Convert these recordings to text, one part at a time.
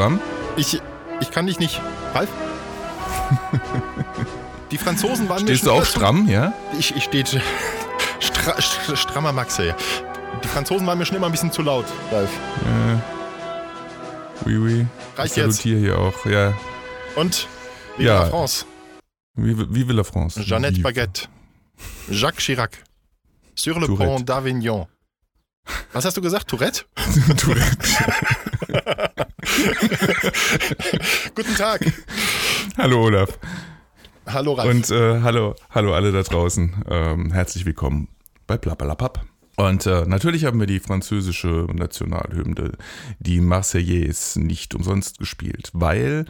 Stramm? Ich, ich kann dich nicht. Ralf? Die Franzosen waren Stehst mir du auch stramm, ja? Ich, ich stehe stra, stra, strammer Maxe. Ja. Die Franzosen waren mir schon immer ein bisschen zu laut, Ralf. Äh, oui, oui. Reicht ich jetzt. hier auch, ja. Und Vive Ja. la France. Vive, vive la France. Jeannette Vive. Baguette. Jacques Chirac. Sur le Tourette. pont d'Avignon. Was hast du gesagt? Tourette? Tourette. Guten Tag. hallo Olaf. Hallo Ralf. Und äh, hallo, hallo alle da draußen. Ähm, herzlich willkommen bei Plappalapapp. Und äh, natürlich haben wir die französische Nationalhymne, die Marseillaise, nicht umsonst gespielt, weil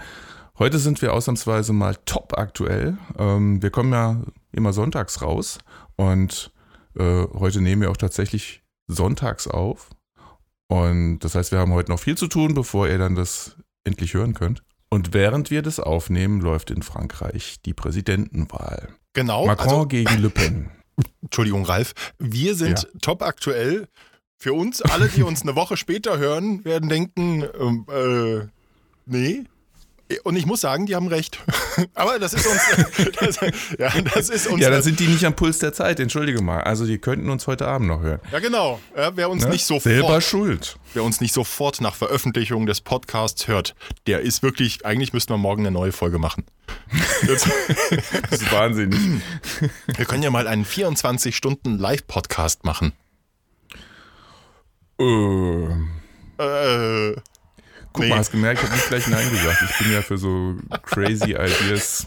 heute sind wir ausnahmsweise mal top aktuell. Ähm, wir kommen ja immer sonntags raus und äh, heute nehmen wir auch tatsächlich sonntags auf. Und das heißt, wir haben heute noch viel zu tun, bevor ihr dann das endlich hören könnt. Und während wir das aufnehmen, läuft in Frankreich die Präsidentenwahl. genau. Macron Also, gegen Le Pen. Entschuldigung, Ralf. Wir sind top aktuell. Für uns, alle, die uns eine Woche später hören, werden denken, ähm, äh, nee. Und ich muss sagen, die haben recht. Aber das ist uns, das, ja, das ist uns, Ja, dann sind die nicht am Puls der Zeit, entschuldige mal. Also die könnten uns heute Abend noch hören. ja genau. Ja, wer uns Ne? nicht sofort, Selber schuld. wer uns nicht sofort nach Veröffentlichung des Podcasts hört, der ist wirklich, eigentlich müssten wir morgen eine neue Folge machen. Jetzt, Das ist wahnsinnig. wir können ja mal einen 24 Stunden Live-Podcast machen. äh, Äh, guck Nee. mal, hast gemerkt, ich habe nicht gleich Nein gesagt. Ich bin ja für so crazy Ideas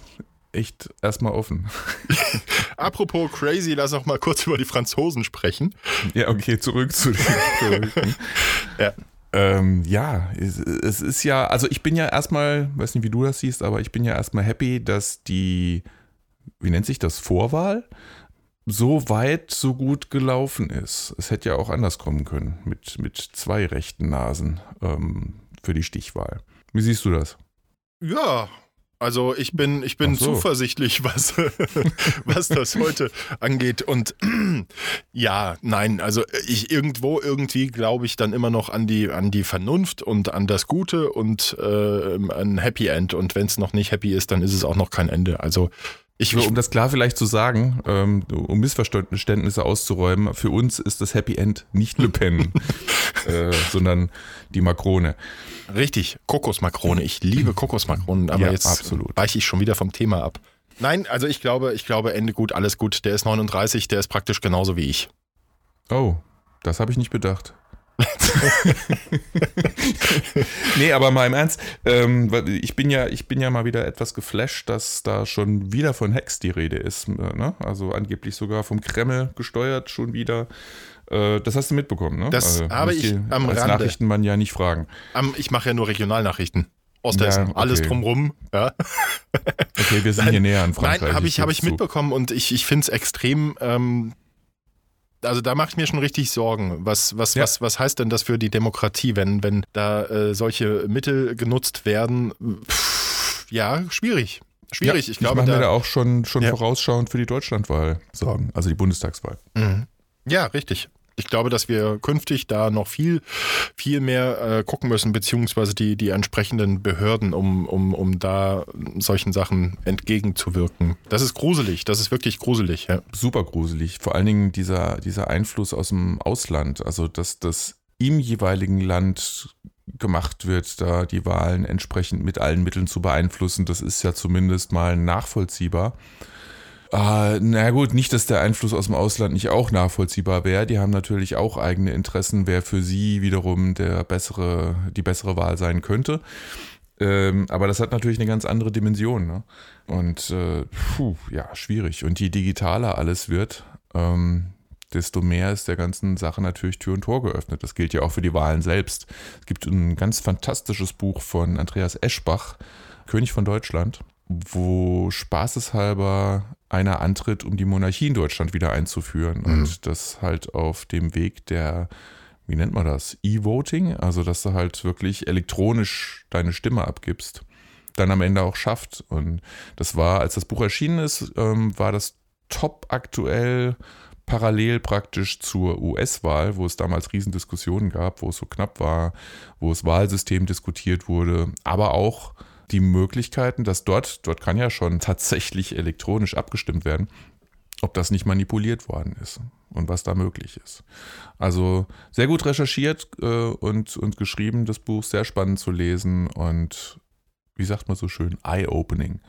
echt erstmal offen. apropos crazy, lass auch mal kurz über die Franzosen sprechen. Ja, okay, zurück zu den Verrückten. Ja. Ähm, ja, es, es ist ja, also ich bin ja erstmal, weiß nicht, wie du das siehst, aber ich bin ja erstmal happy, dass die, wie nennt sich das, Vorwahl so weit, so gut gelaufen ist. Es hätte ja auch anders kommen können, mit, mit zwei rechten Nasen ähm, für die Stichwahl. Wie siehst du das? Ja, also ich bin, ich bin so. zuversichtlich, was, was das heute angeht. Und ja, nein, also ich irgendwo irgendwie glaube ich dann immer noch an die, an die Vernunft und an das Gute und äh, ein Happy End. Und wenn es noch nicht happy ist, dann ist es auch noch kein Ende. Also ich, um das klar vielleicht zu sagen, ähm, um Missverständnisse auszuräumen, für uns ist das Happy End nicht Le Pen, äh, sondern die Makrone. richtig, Kokosmakrone. Ich liebe Kokosmakronen, aber Ja, jetzt absolut. weiche ich schon wieder vom Thema ab. Nein, also ich glaube, ich glaube, Ende gut, alles gut. Der ist 39, der ist praktisch genauso wie ich. Oh, das habe ich nicht bedacht. nee, aber mal im Ernst, ähm, ich bin ja, ich bin ja mal wieder etwas geflasht, dass da schon wieder von Hex die Rede ist. äh, Ne? Also angeblich sogar vom Kreml gesteuert schon wieder. Äh, das hast du mitbekommen, ne? Das also, habe ich am als Rande. Nachrichtenmann ja nicht fragen. Ähm, ich mache ja nur Regionalnachrichten. Osthessen, Ja, okay. alles drumrum. Ja. Okay, wir sind hier näher an Frankreich. Nein, habe ich, hab ich geb's zu. mitbekommen und ich, ich finde es extrem. Ähm, also da mache ich mir schon richtig Sorgen. Was, was, Ja. was, was heißt denn das für die Demokratie, wenn, wenn da äh, solche Mittel genutzt werden? Pff, ja, schwierig. Schwierig. Ja, ich glaube, mache mir da, da auch schon, schon Ja. vorausschauend für die Deutschlandwahl Sorgen, also die Bundestagswahl. Mhm. Ja, richtig. Ich glaube, dass wir künftig da noch viel, viel mehr äh, gucken müssen, beziehungsweise die, die entsprechenden Behörden, um, um, um da solchen Sachen entgegenzuwirken. Das ist gruselig, das ist wirklich gruselig. Ja. super gruselig. Vor allen Dingen dieser, dieser Einfluss aus dem Ausland, also dass das im jeweiligen Land gemacht wird, da die Wahlen entsprechend mit allen Mitteln zu beeinflussen, das ist ja zumindest mal nachvollziehbar. Äh, na gut, nicht, dass der Einfluss aus dem Ausland nicht auch nachvollziehbar wäre. Die haben natürlich auch eigene Interessen, wer für sie wiederum der bessere, die bessere Wahl sein könnte. Ähm, aber das hat natürlich eine ganz andere Dimension. Ne? Und äh, puh, ja, schwierig. Und je digitaler alles wird, ähm, desto mehr ist der ganzen Sache natürlich Tür und Tor geöffnet. Das gilt ja auch für die Wahlen selbst. Es gibt ein ganz fantastisches Buch von Andreas Eschbach, König von Deutschland, wo spaßeshalber einer antritt, um die Monarchie in Deutschland wieder einzuführen. Mhm. Und das halt auf dem Weg der, wie nennt man das, E-Voting, also dass du halt wirklich elektronisch deine Stimme abgibst, dann am Ende auch schafft. Und das war, als das Buch erschienen ist, ähm, war das top aktuell parallel praktisch zur US-Wahl, wo es damals Riesendiskussionen gab, wo es so knapp war, wo das Wahlsystem diskutiert wurde, aber auch die Möglichkeiten, dass dort, dort kann ja schon tatsächlich elektronisch abgestimmt werden, ob das nicht manipuliert worden ist und was da möglich ist. Also sehr gut recherchiert äh, und, und geschrieben, das Buch, sehr spannend zu lesen und wie sagt man so schön, eye-opening.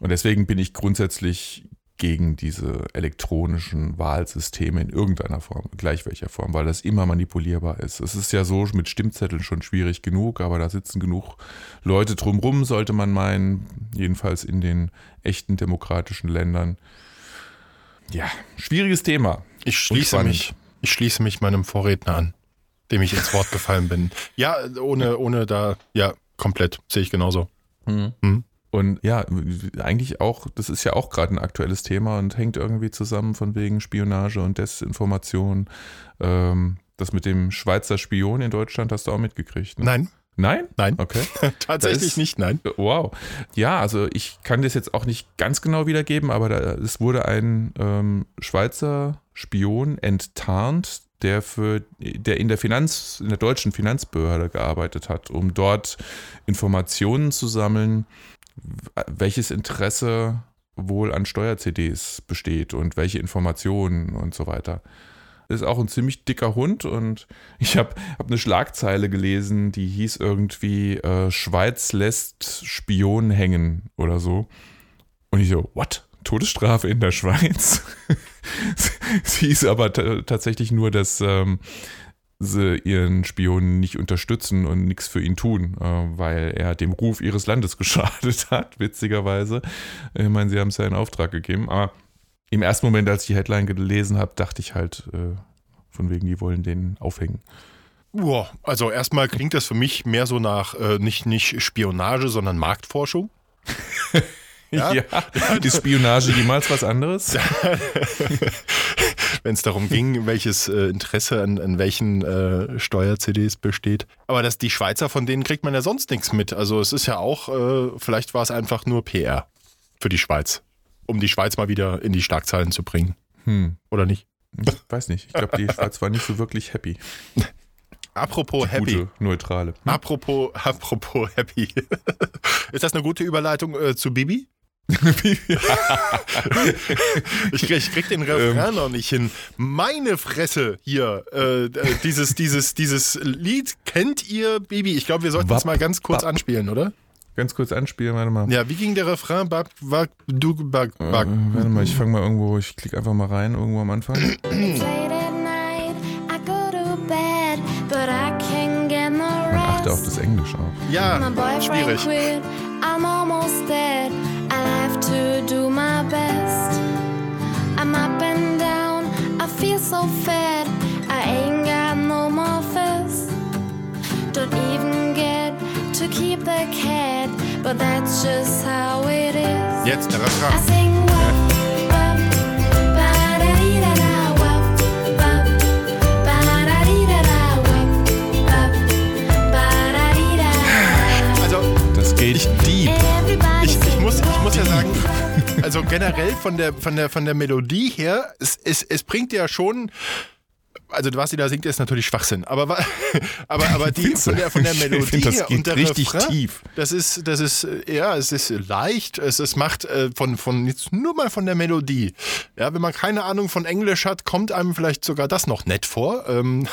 Und deswegen bin ich grundsätzlich gegen diese elektronischen Wahlsysteme in irgendeiner Form, gleich welcher Form, weil das immer manipulierbar ist. Es ist ja so mit Stimmzetteln schon schwierig genug, aber da sitzen genug Leute drumrum, sollte man meinen, jedenfalls in den echten demokratischen Ländern. Ja, schwieriges Thema. Ich schließe mich, ich schließe mich meinem Vorredner an, dem ich ins Wort gefallen bin. Ja, ohne, ohne da, ja, komplett, sehe ich genauso. Mhm. Mhm. Und ja, eigentlich auch, das ist ja auch gerade ein aktuelles Thema und hängt irgendwie zusammen von wegen Spionage und Desinformation. Ähm, das mit dem Schweizer Spion in Deutschland hast du auch mitgekriegt. Ne? Nein. Nein? Nein. Okay. Tatsächlich ist, nicht, nein. Wow. Ja, also ich kann das jetzt auch nicht ganz genau wiedergeben, aber da, es wurde ein ähm, Schweizer Spion enttarnt, der für der in der Finanz, in der deutschen Finanzbehörde gearbeitet hat, um dort Informationen zu sammeln, welches Interesse wohl an Steuer-CDs besteht und welche Informationen und so weiter. Ist auch ein ziemlich dicker Hund und ich habe hab eine Schlagzeile gelesen, die hieß irgendwie äh, Schweiz lässt Spion hängen oder so. Und ich so, what? Todesstrafe in der Schweiz? es hieß aber tatsächlich nur, dass ähm, sie ihren Spionen nicht unterstützen und nichts für ihn tun, äh, weil er dem Ruf ihres Landes geschadet hat, witzigerweise. Ich meine, sie haben es ja in Auftrag gegeben, aber im ersten Moment, als ich die Headline gelesen habe, dachte ich halt, äh, von wegen, die wollen den aufhängen. Boah, also erstmal klingt das für mich mehr so nach äh, nicht, nicht Spionage, sondern Marktforschung. Ja? ja. Ist Spionage jemals was anderes? Wenn es darum ging, welches äh, Interesse an, an welchen äh, Steuer-CDs besteht. Aber das, die Schweizer, von denen kriegt man ja sonst nichts mit. Also es ist ja auch, äh, vielleicht war es einfach nur PR für die Schweiz, um die Schweiz mal wieder in die Schlagzeilen zu bringen. Hm. Oder nicht? Ich weiß nicht. Ich glaube, die Schweiz war nicht so wirklich happy. Apropos Die happy. Gute, neutrale. Apropos, apropos happy. Ist das eine gute Überleitung äh, zu Bibi? ich, krieg, ich krieg den Refrain ähm. noch nicht hin. Meine Fresse hier. Äh, dieses, dieses, dieses Lied kennt ihr, Bibi? Ich glaube, wir sollten es mal ganz kurz Wap. anspielen, oder? Ganz kurz anspielen, warte mal. Ja, wie ging der Refrain? Bak, bak, du, bak, bak. Äh, warte mal, ich fange mal irgendwo, ich klicke einfach mal rein, irgendwo am Anfang. Man achte auf das Englisch auch. Ja, schwierig. But that's just how it is. Jetzt der Refrain. Also, Das geht deep. ich, ich, muss, ich muss ja sagen, also generell von der, von der, von der Melodie her, es, es, es bringt ja schon. Also was sie da singt, ist natürlich Schwachsinn. Aber, aber, aber die von der, von der Melodie find, das geht und der richtig Refrain, tief. Das ist, das ist, ja, es ist leicht. Es, es macht äh, von, von jetzt nur mal von der Melodie. Ja, wenn man keine Ahnung von Englisch hat, kommt einem vielleicht sogar das noch nett vor. Ähm,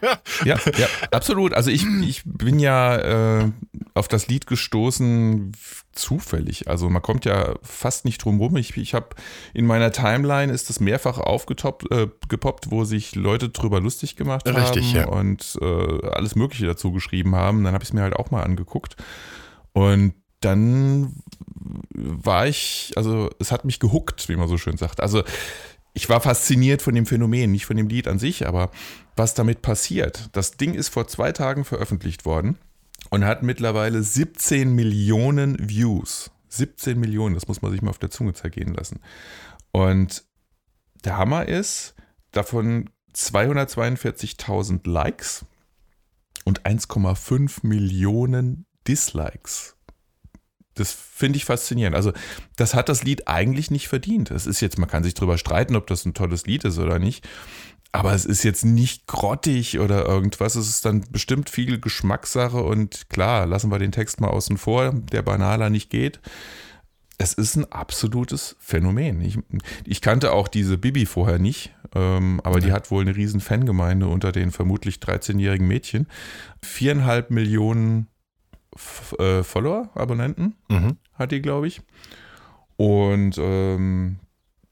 Ja, ja, absolut. Also ich, ich bin ja äh, auf das Lied gestoßen zufällig. Also man kommt ja fast nicht drum rum. Ich, ich habe in meiner Timeline ist das mehrfach aufgetoppt, äh, gepoppt, wo sich Leute drüber lustig gemacht Richtig, haben ja. und äh, alles Mögliche dazu geschrieben haben. Dann habe ich es mir halt auch mal angeguckt. Und dann war ich, also es hat mich gehuckt, wie man so schön sagt. Also ich war fasziniert von dem Phänomen, nicht von dem Lied an sich, aber was damit passiert. Das Ding ist vor zwei Tagen veröffentlicht worden und hat mittlerweile 17 Millionen Views. 17 Millionen, das muss man sich mal auf der Zunge zergehen lassen. Und der Hammer ist, davon 242.000 Likes und 1,5 Millionen Dislikes. Das finde ich faszinierend. Also, das hat das Lied eigentlich nicht verdient. Es ist jetzt, man kann sich drüber streiten, ob das ein tolles Lied ist oder nicht. Aber es ist jetzt nicht grottig oder irgendwas. Es ist dann bestimmt viel Geschmackssache und klar, lassen wir den Text mal außen vor, der banaler nicht geht. Es ist ein absolutes Phänomen. Ich, ich kannte auch diese Bibi vorher nicht, ähm, aber die hat wohl eine riesen Fangemeinde unter den vermutlich 13-jährigen Mädchen. Viereinhalb Millionen äh, Follower, Abonnenten Mhm. hat die, glaube ich. Und ähm,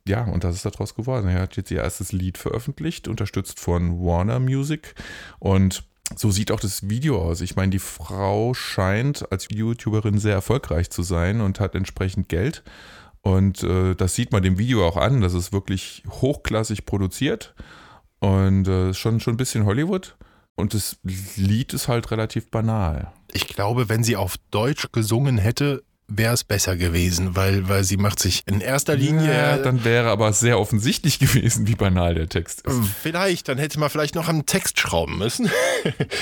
ja, und das ist daraus geworden. Er hat jetzt ihr erstes Lied veröffentlicht, unterstützt von Warner Music. Und so sieht auch das Video aus. Ich meine, die Frau scheint als YouTuberin sehr erfolgreich zu sein und hat entsprechend Geld. Und äh, das sieht man dem Video auch an. Das ist wirklich hochklassig produziert und äh, schon, schon ein bisschen Hollywood. Und das Lied ist halt relativ banal. Ich glaube, wenn sie auf Deutsch gesungen hätte, wäre es besser gewesen, weil, weil sie macht sich in erster Linie. Ja, dann wäre aber sehr offensichtlich gewesen, wie banal der Text ist. Vielleicht, dann hätte man vielleicht noch am Text schrauben müssen.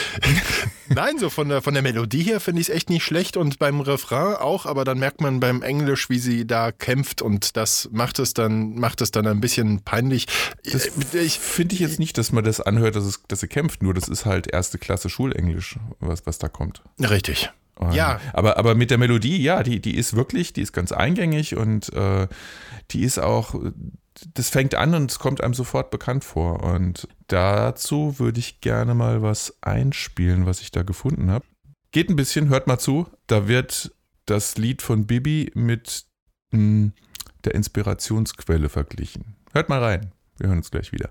Nein, so von der, von der Melodie her finde ich es echt nicht schlecht und beim Refrain auch, aber dann merkt man beim Englisch, wie sie da kämpft und das macht es dann, macht es dann ein bisschen peinlich. Das ich, finde ich jetzt nicht, dass man das anhört, dass, es, dass sie kämpft, nur das ist halt erste Klasse Schulenglisch, was, was da kommt. richtig. Und- Ja. Aber, aber mit der Melodie, ja, die, die ist wirklich, die ist ganz eingängig und äh, die ist auch, das fängt an und es kommt einem sofort bekannt vor. Und dazu würde ich gerne mal was einspielen, was ich da gefunden habe. Geht ein bisschen, hört mal zu. Da wird das Lied von Bibi mit mh, der Inspirationsquelle verglichen. Hört mal rein. Wir hören uns gleich wieder.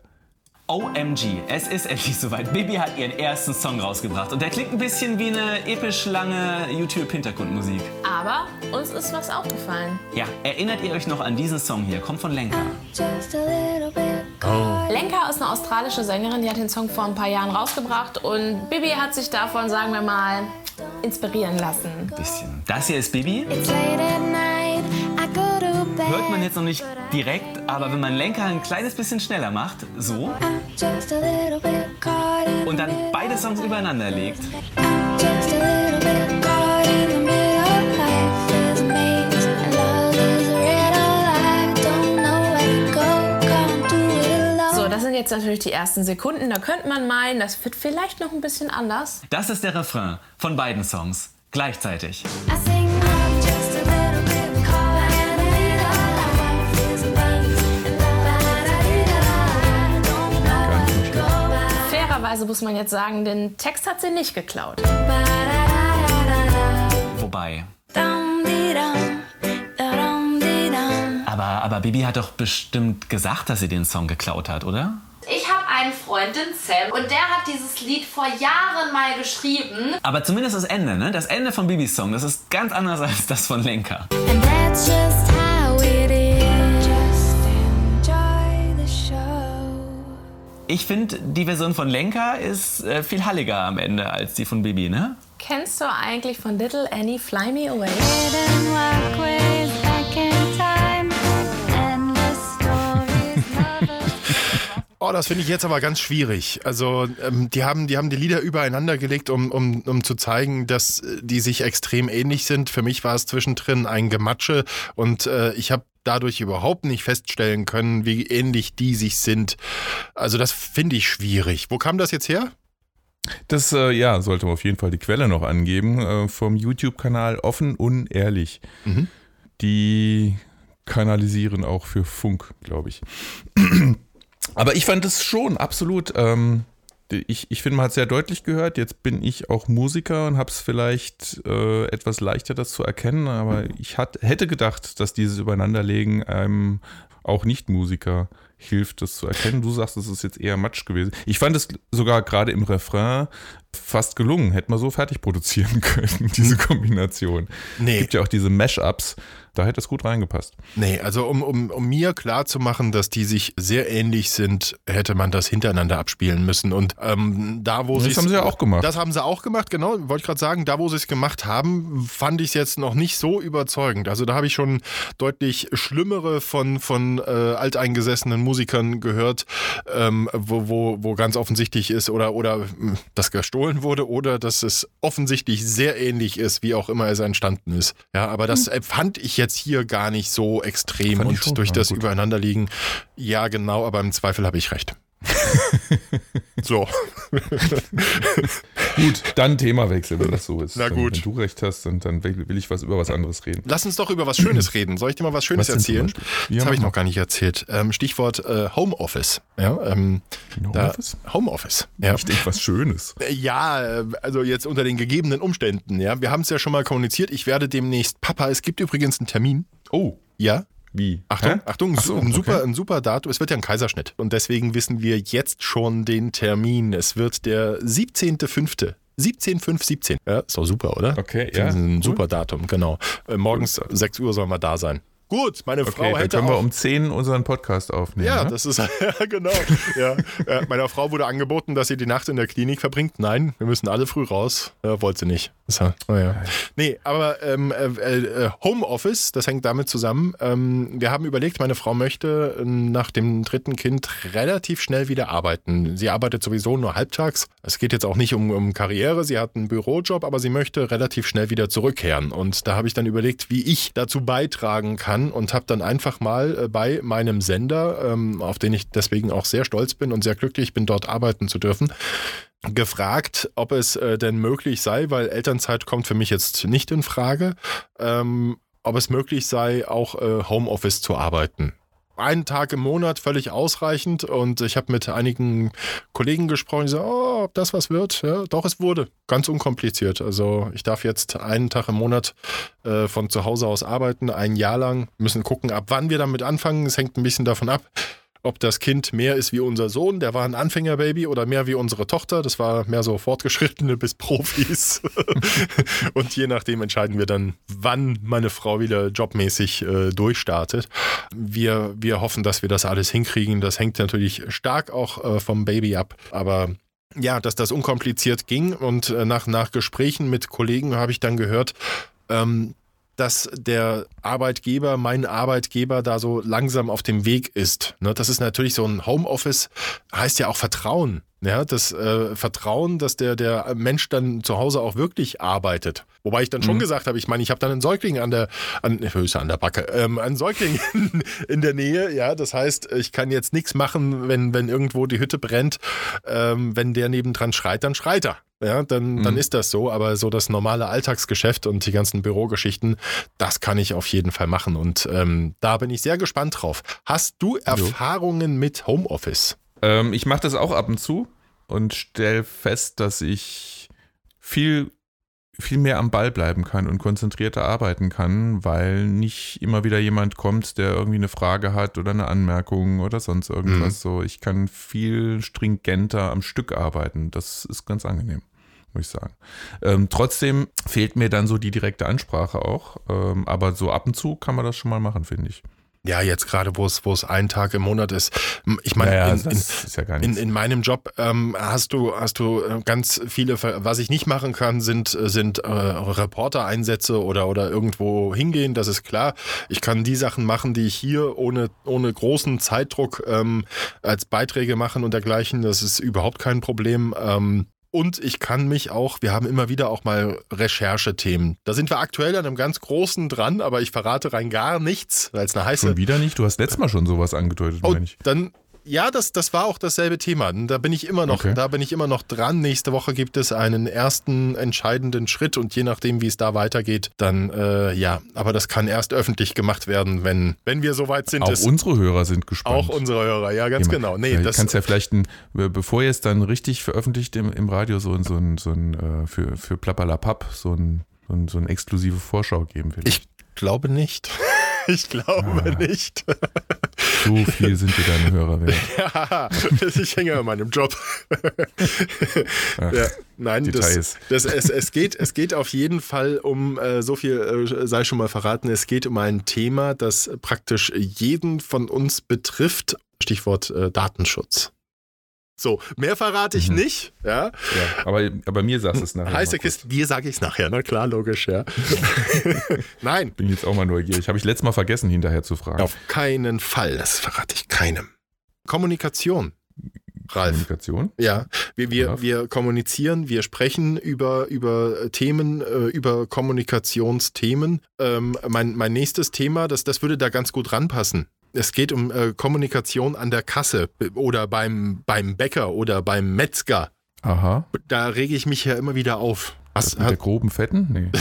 OMG, es ist endlich soweit. Bibi hat ihren ersten Song rausgebracht und der klingt ein bisschen wie eine episch lange YouTube-Hintergrundmusik. Aber uns ist was aufgefallen. Ja, erinnert ihr euch noch an diesen Song hier? Kommt von Lenka. Just a little bit caught. Lenka ist eine australische Sängerin, die hat den Song vor ein paar Jahren rausgebracht und Bibi hat sich davon, sagen wir mal, inspirieren lassen. Bisschen. Das hier ist Bibi. It's late at night. Hört man jetzt noch nicht direkt, aber wenn man Lenka ein kleines bisschen schneller macht, so, und dann beide Songs übereinander legt, jetzt natürlich die ersten Sekunden. Da könnte man meinen, das wird vielleicht noch ein bisschen anders. das ist der Refrain von beiden Songs. Gleichzeitig. I Fairerweise muss man jetzt sagen, den Text hat sie nicht geklaut. Wobei. Aber, aber Bibi hat doch bestimmt gesagt, dass sie den Song geklaut hat, oder? Ich habe einen Freund, den Sam, und der hat dieses Lied vor Jahren mal geschrieben. Aber zumindest das Ende, ne? Das Ende von Bibis Song, das ist ganz anders als das von Lenka. And that's just how it is. Ich finde, die Version von Lenka ist äh, viel halliger am Ende als die von Bibi, ne? Kennst du eigentlich von Little Annie Fly Me Away? Oh, das finde ich jetzt aber ganz schwierig. Also ähm, die, haben, die haben die Lieder übereinander gelegt, um, um, um zu zeigen, dass äh, die sich extrem ähnlich sind. Für mich war es zwischendrin ein Gematsche und äh, ich habe dadurch überhaupt nicht feststellen können, wie ähnlich die sich sind. Also das finde ich schwierig. Wo kam das jetzt her? Das, äh, ja, sollte man auf jeden Fall die Quelle noch angeben. Äh, vom YouTube-Kanal Offen Unehrlich. Die kanalisieren auch für Funk, glaube ich. Aber ich fand es schon absolut. Ähm, ich ich finde, man hat sehr deutlich gehört. Jetzt bin ich auch Musiker und habe es vielleicht äh, etwas leichter, das zu erkennen. Aber ich hat, hätte gedacht, dass dieses Übereinanderlegen einem auch Nicht-Musiker hilft, das zu erkennen. Du sagst, es ist jetzt eher Matsch gewesen. Ich fand es sogar gerade im Refrain fast gelungen. Hätte man so fertig produzieren können, diese Kombination. Nee. Gibt ja auch diese Mash-Ups. Da hätte es gut reingepasst. Nee, also um, um, um mir klar zu machen, dass die sich sehr ähnlich sind, hätte man das hintereinander abspielen müssen. Und ähm, da, wo Das sie haben sie ja auch gemacht. Das haben sie auch gemacht, genau. Wollte ich gerade sagen, da, wo sie es gemacht haben, fand ich es jetzt noch nicht so überzeugend. Also da habe ich schon deutlich schlimmere von, von äh, alteingesessenen Musikern gehört, ähm, wo, wo, wo ganz offensichtlich ist oder, oder mh, das gestohlen wurde oder dass es offensichtlich sehr ähnlich ist, wie auch immer es entstanden ist. Ja, aber das fand ich jetzt hier gar nicht so extrem Fand und durch das gut. Übereinanderliegen, ja genau, aber im Zweifel habe ich recht. so. Gut, dann Themawechsel, wenn das so ist. Na gut. Wenn du recht hast, dann, dann will ich was über was anderes reden. Lass uns doch über was Schönes reden. Soll ich dir mal was Schönes Was erzählen? Beispiel? Das Ja, habe ich noch gar nicht erzählt. Ähm, Stichwort äh, Homeoffice. Ja, ähm, Homeoffice? Homeoffice. Ja. Ich denke, was Schönes. Ja, äh, also jetzt unter den gegebenen Umständen. Ja, wir haben es ja schon mal kommuniziert. Ich werde demnächst Papa. Es gibt übrigens einen Termin. Oh, Ja. Wie? Achtung, Hä? Achtung, Ach so, ein, super, okay. ein super Datum. Es wird ja ein Kaiserschnitt. Und deswegen wissen wir jetzt schon den Termin. Es wird der 17.05. 17.5.17. Ja, ist doch super, oder? Okay, ja, ein cool. super Datum, genau. Äh, morgens 6 Uhr sollen wir da sein. Gut, meine Okay, Frau dann hätte können wir um 10 unseren Podcast aufnehmen. ja, ne? das ist, ja, genau. Ja. Äh, meiner Frau wurde angeboten, dass sie die Nacht in der Klinik verbringt. Nein, wir müssen alle früh raus. Ja, wollte sie nicht. War- oh ja. Nee, aber ähm, äh, äh, Homeoffice, das hängt damit zusammen. Ähm, wir haben überlegt, meine Frau möchte äh, nach dem dritten Kind relativ schnell wieder arbeiten. Sie arbeitet sowieso nur halbtags. Es geht jetzt auch nicht um, um Karriere. Sie hat einen Bürojob, aber sie möchte relativ schnell wieder zurückkehren. Und da habe ich dann überlegt, wie ich dazu beitragen kann und habe dann einfach mal äh, bei meinem Sender, ähm, auf den ich deswegen auch sehr stolz bin und sehr glücklich bin, dort arbeiten zu dürfen, gefragt, ob es äh, denn möglich sei, weil Elternzeit kommt für mich jetzt nicht in Frage, ähm, ob es möglich sei, auch äh, Homeoffice zu arbeiten. Einen Tag im Monat völlig ausreichend und ich habe mit einigen Kollegen gesprochen, die sagen, oh, ob das was wird. Ja, doch, es wurde. Ganz unkompliziert. Also ich darf jetzt einen Tag im Monat äh, von zu Hause aus arbeiten, ein Jahr lang. Müssen gucken, ab wann wir damit anfangen. Es hängt ein bisschen davon ab, ob das Kind mehr ist wie unser Sohn, der war ein Anfängerbaby, oder mehr wie unsere Tochter, das war mehr so Fortgeschrittene bis Profis. und je nachdem entscheiden wir dann, wann meine Frau wieder jobmäßig äh, durchstartet. Wir, wir hoffen, dass wir das alles hinkriegen. Das hängt natürlich stark auch äh, vom Baby ab, aber ja, dass das unkompliziert ging und äh, nach, nach Gesprächen mit Kollegen habe ich dann gehört, ähm, dass der Arbeitgeber, mein Arbeitgeber, da so langsam auf dem Weg ist. Ne, das ist natürlich so ein Homeoffice, heißt ja auch Vertrauen. Ja, das äh, Vertrauen, dass der, der Mensch dann zu Hause auch wirklich arbeitet. Wobei ich dann schon gesagt habe, ich meine, ich habe dann einen Säugling an der, an, höchst an der Backe, ähm, einen Säugling in, in der Nähe, ja, das heißt, ich kann jetzt nichts machen, wenn, wenn irgendwo die Hütte brennt, ähm, wenn der nebendran schreit, dann schreit er. Ja, dann, dann ist das so, aber so das normale Alltagsgeschäft und die ganzen Bürogeschichten, das kann ich auf jeden Fall machen und ähm, da bin ich sehr gespannt drauf. Hast du Erfahrungen mit Homeoffice? Ähm, ich mache das auch ab und zu und stelle fest, dass ich viel, viel mehr am Ball bleiben kann und konzentrierter arbeiten kann, weil nicht immer wieder jemand kommt, der irgendwie eine Frage hat oder eine Anmerkung oder sonst irgendwas. So, ich kann viel stringenter am Stück arbeiten. Das ist ganz angenehm. Muss ich sagen. Ähm, trotzdem fehlt mir dann so die direkte Ansprache auch. Ähm, aber so ab und zu kann man das schon mal machen, finde ich. Ja, jetzt gerade, wo es, wo es ein Tag im Monat ist. Ich meine, Naja, in, in, ja in, in meinem Job ähm, hast du, hast du äh, ganz viele, was ich nicht machen kann, sind, äh, sind äh, Reporter-Einsätze oder, oder irgendwo hingehen, das ist klar. Ich kann die Sachen machen, die ich hier ohne, ohne großen Zeitdruck ähm, als Beiträge machen und dergleichen. Das ist überhaupt kein Problem. Ähm, und ich kann mich auch, wir haben immer wieder auch mal Recherchethemen. Da sind wir aktuell an einem ganz großen dran, aber ich verrate rein gar nichts, weil es eine heiße Schon wieder nicht? Du hast letztes Mal schon sowas angedeutet, Oh, meine ich. dann ja, das, das war auch dasselbe Thema. Da bin ich immer noch, Okay. da bin ich immer noch dran. Nächste Woche gibt es einen ersten entscheidenden Schritt und je nachdem, wie es da weitergeht, dann äh, ja. Aber das kann erst öffentlich gemacht werden, wenn, wenn wir soweit sind. Auch unsere Hörer sind gespannt. auch unsere Hörer, ja, ganz Jemand- genau. Nee, Ja, das kannst ja vielleicht, ein, bevor ihr es dann richtig veröffentlicht im, im Radio, so ein, so ein, so ein äh, für, für Plappalapapp, so ein, so ein, so eine exklusive Vorschau geben will. ich glaube nicht. Ich glaube Ah. nicht. so viel sind dir deine Hörer wert. Ja, ich hänge an meinem Job. ja, nein, das, das, es, es, geht, es geht auf jeden Fall um, äh, so viel äh, sei schon mal verraten, es geht um ein Thema, das praktisch jeden von uns betrifft. Stichwort äh, Datenschutz. So, mehr verrate ich nicht. Ja. Ja, aber, aber mir sagst du es nachher. Heiße. Kiste, dir sage ich es nachher. Na klar, logisch, ja. Nein, Bin jetzt auch mal neugierig. Habe ich letztes Mal vergessen, hinterher zu fragen. auf keinen Fall. Das verrate ich keinem. Kommunikation. Ralf. Kommunikation. Ja, wir, wir, wir kommunizieren, wir sprechen über, über äh, Themen, äh, über Kommunikationsthemen. Ähm, mein, mein nächstes Thema, das, das würde da ganz gut ranpassen. Es geht um äh, Kommunikation an der Kasse oder beim, beim Bäcker oder beim Metzger. Aha. Da rege ich mich ja immer wieder auf. Was, mit der groben Fetten? Nee.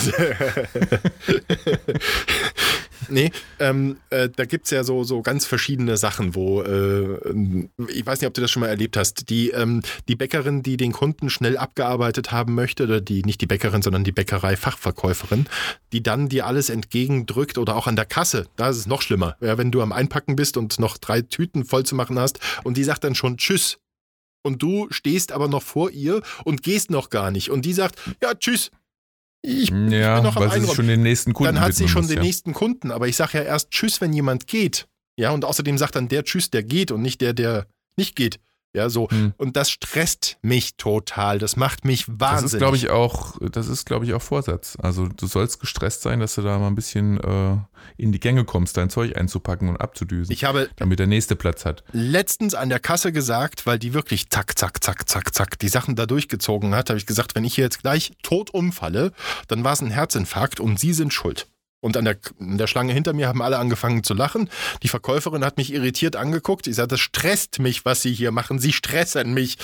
Nee, ähm, äh, da gibt's ja so, so ganz verschiedene Sachen, wo, äh, ich weiß nicht, ob du das schon mal erlebt hast, die, ähm, die Bäckerin, die den Kunden schnell abgearbeitet haben möchte, oder die, nicht die Bäckerin, sondern die Bäckerei-Fachverkäuferin, die dann dir alles entgegendrückt oder auch an der Kasse, da ist es noch schlimmer, ja, wenn du am Einpacken bist und noch drei Tüten voll zu machen hast und die sagt dann schon Tschüss. Und du stehst aber noch vor ihr und gehst noch gar nicht. Und die sagt, ja, tschüss. Ich Ja, bin noch am weil sie Einräumen. schon den nächsten Kunden dann hat sie schon muss, den ja. nächsten Kunden. Aber ich sage ja erst Tschüss, wenn jemand geht. Ja, und außerdem sagt dann der Tschüss, der geht und nicht der, der nicht geht. Ja, so. Hm. Und das stresst mich total. Das macht mich Das wahnsinnig. ist, glaube ich, auch, das ist, glaube ich, auch Vorsatz. Also du sollst gestresst sein, dass du da mal ein bisschen äh, in die Gänge kommst, dein Zeug einzupacken und abzudüsen, ich habe damit der nächste Platz hat. letztens an der Kasse gesagt, weil die wirklich zack, zack, zack, zack, zack die Sachen da durchgezogen hat, habe ich gesagt, wenn ich hier jetzt gleich tot umfalle, dann war es ein Herzinfarkt und Sie sind schuld. Und an der, an der Schlange hinter mir haben alle angefangen zu lachen. Die Verkäuferin hat mich irritiert angeguckt. Ich sagte, das stresst mich, was Sie hier machen. Sie stressen mich.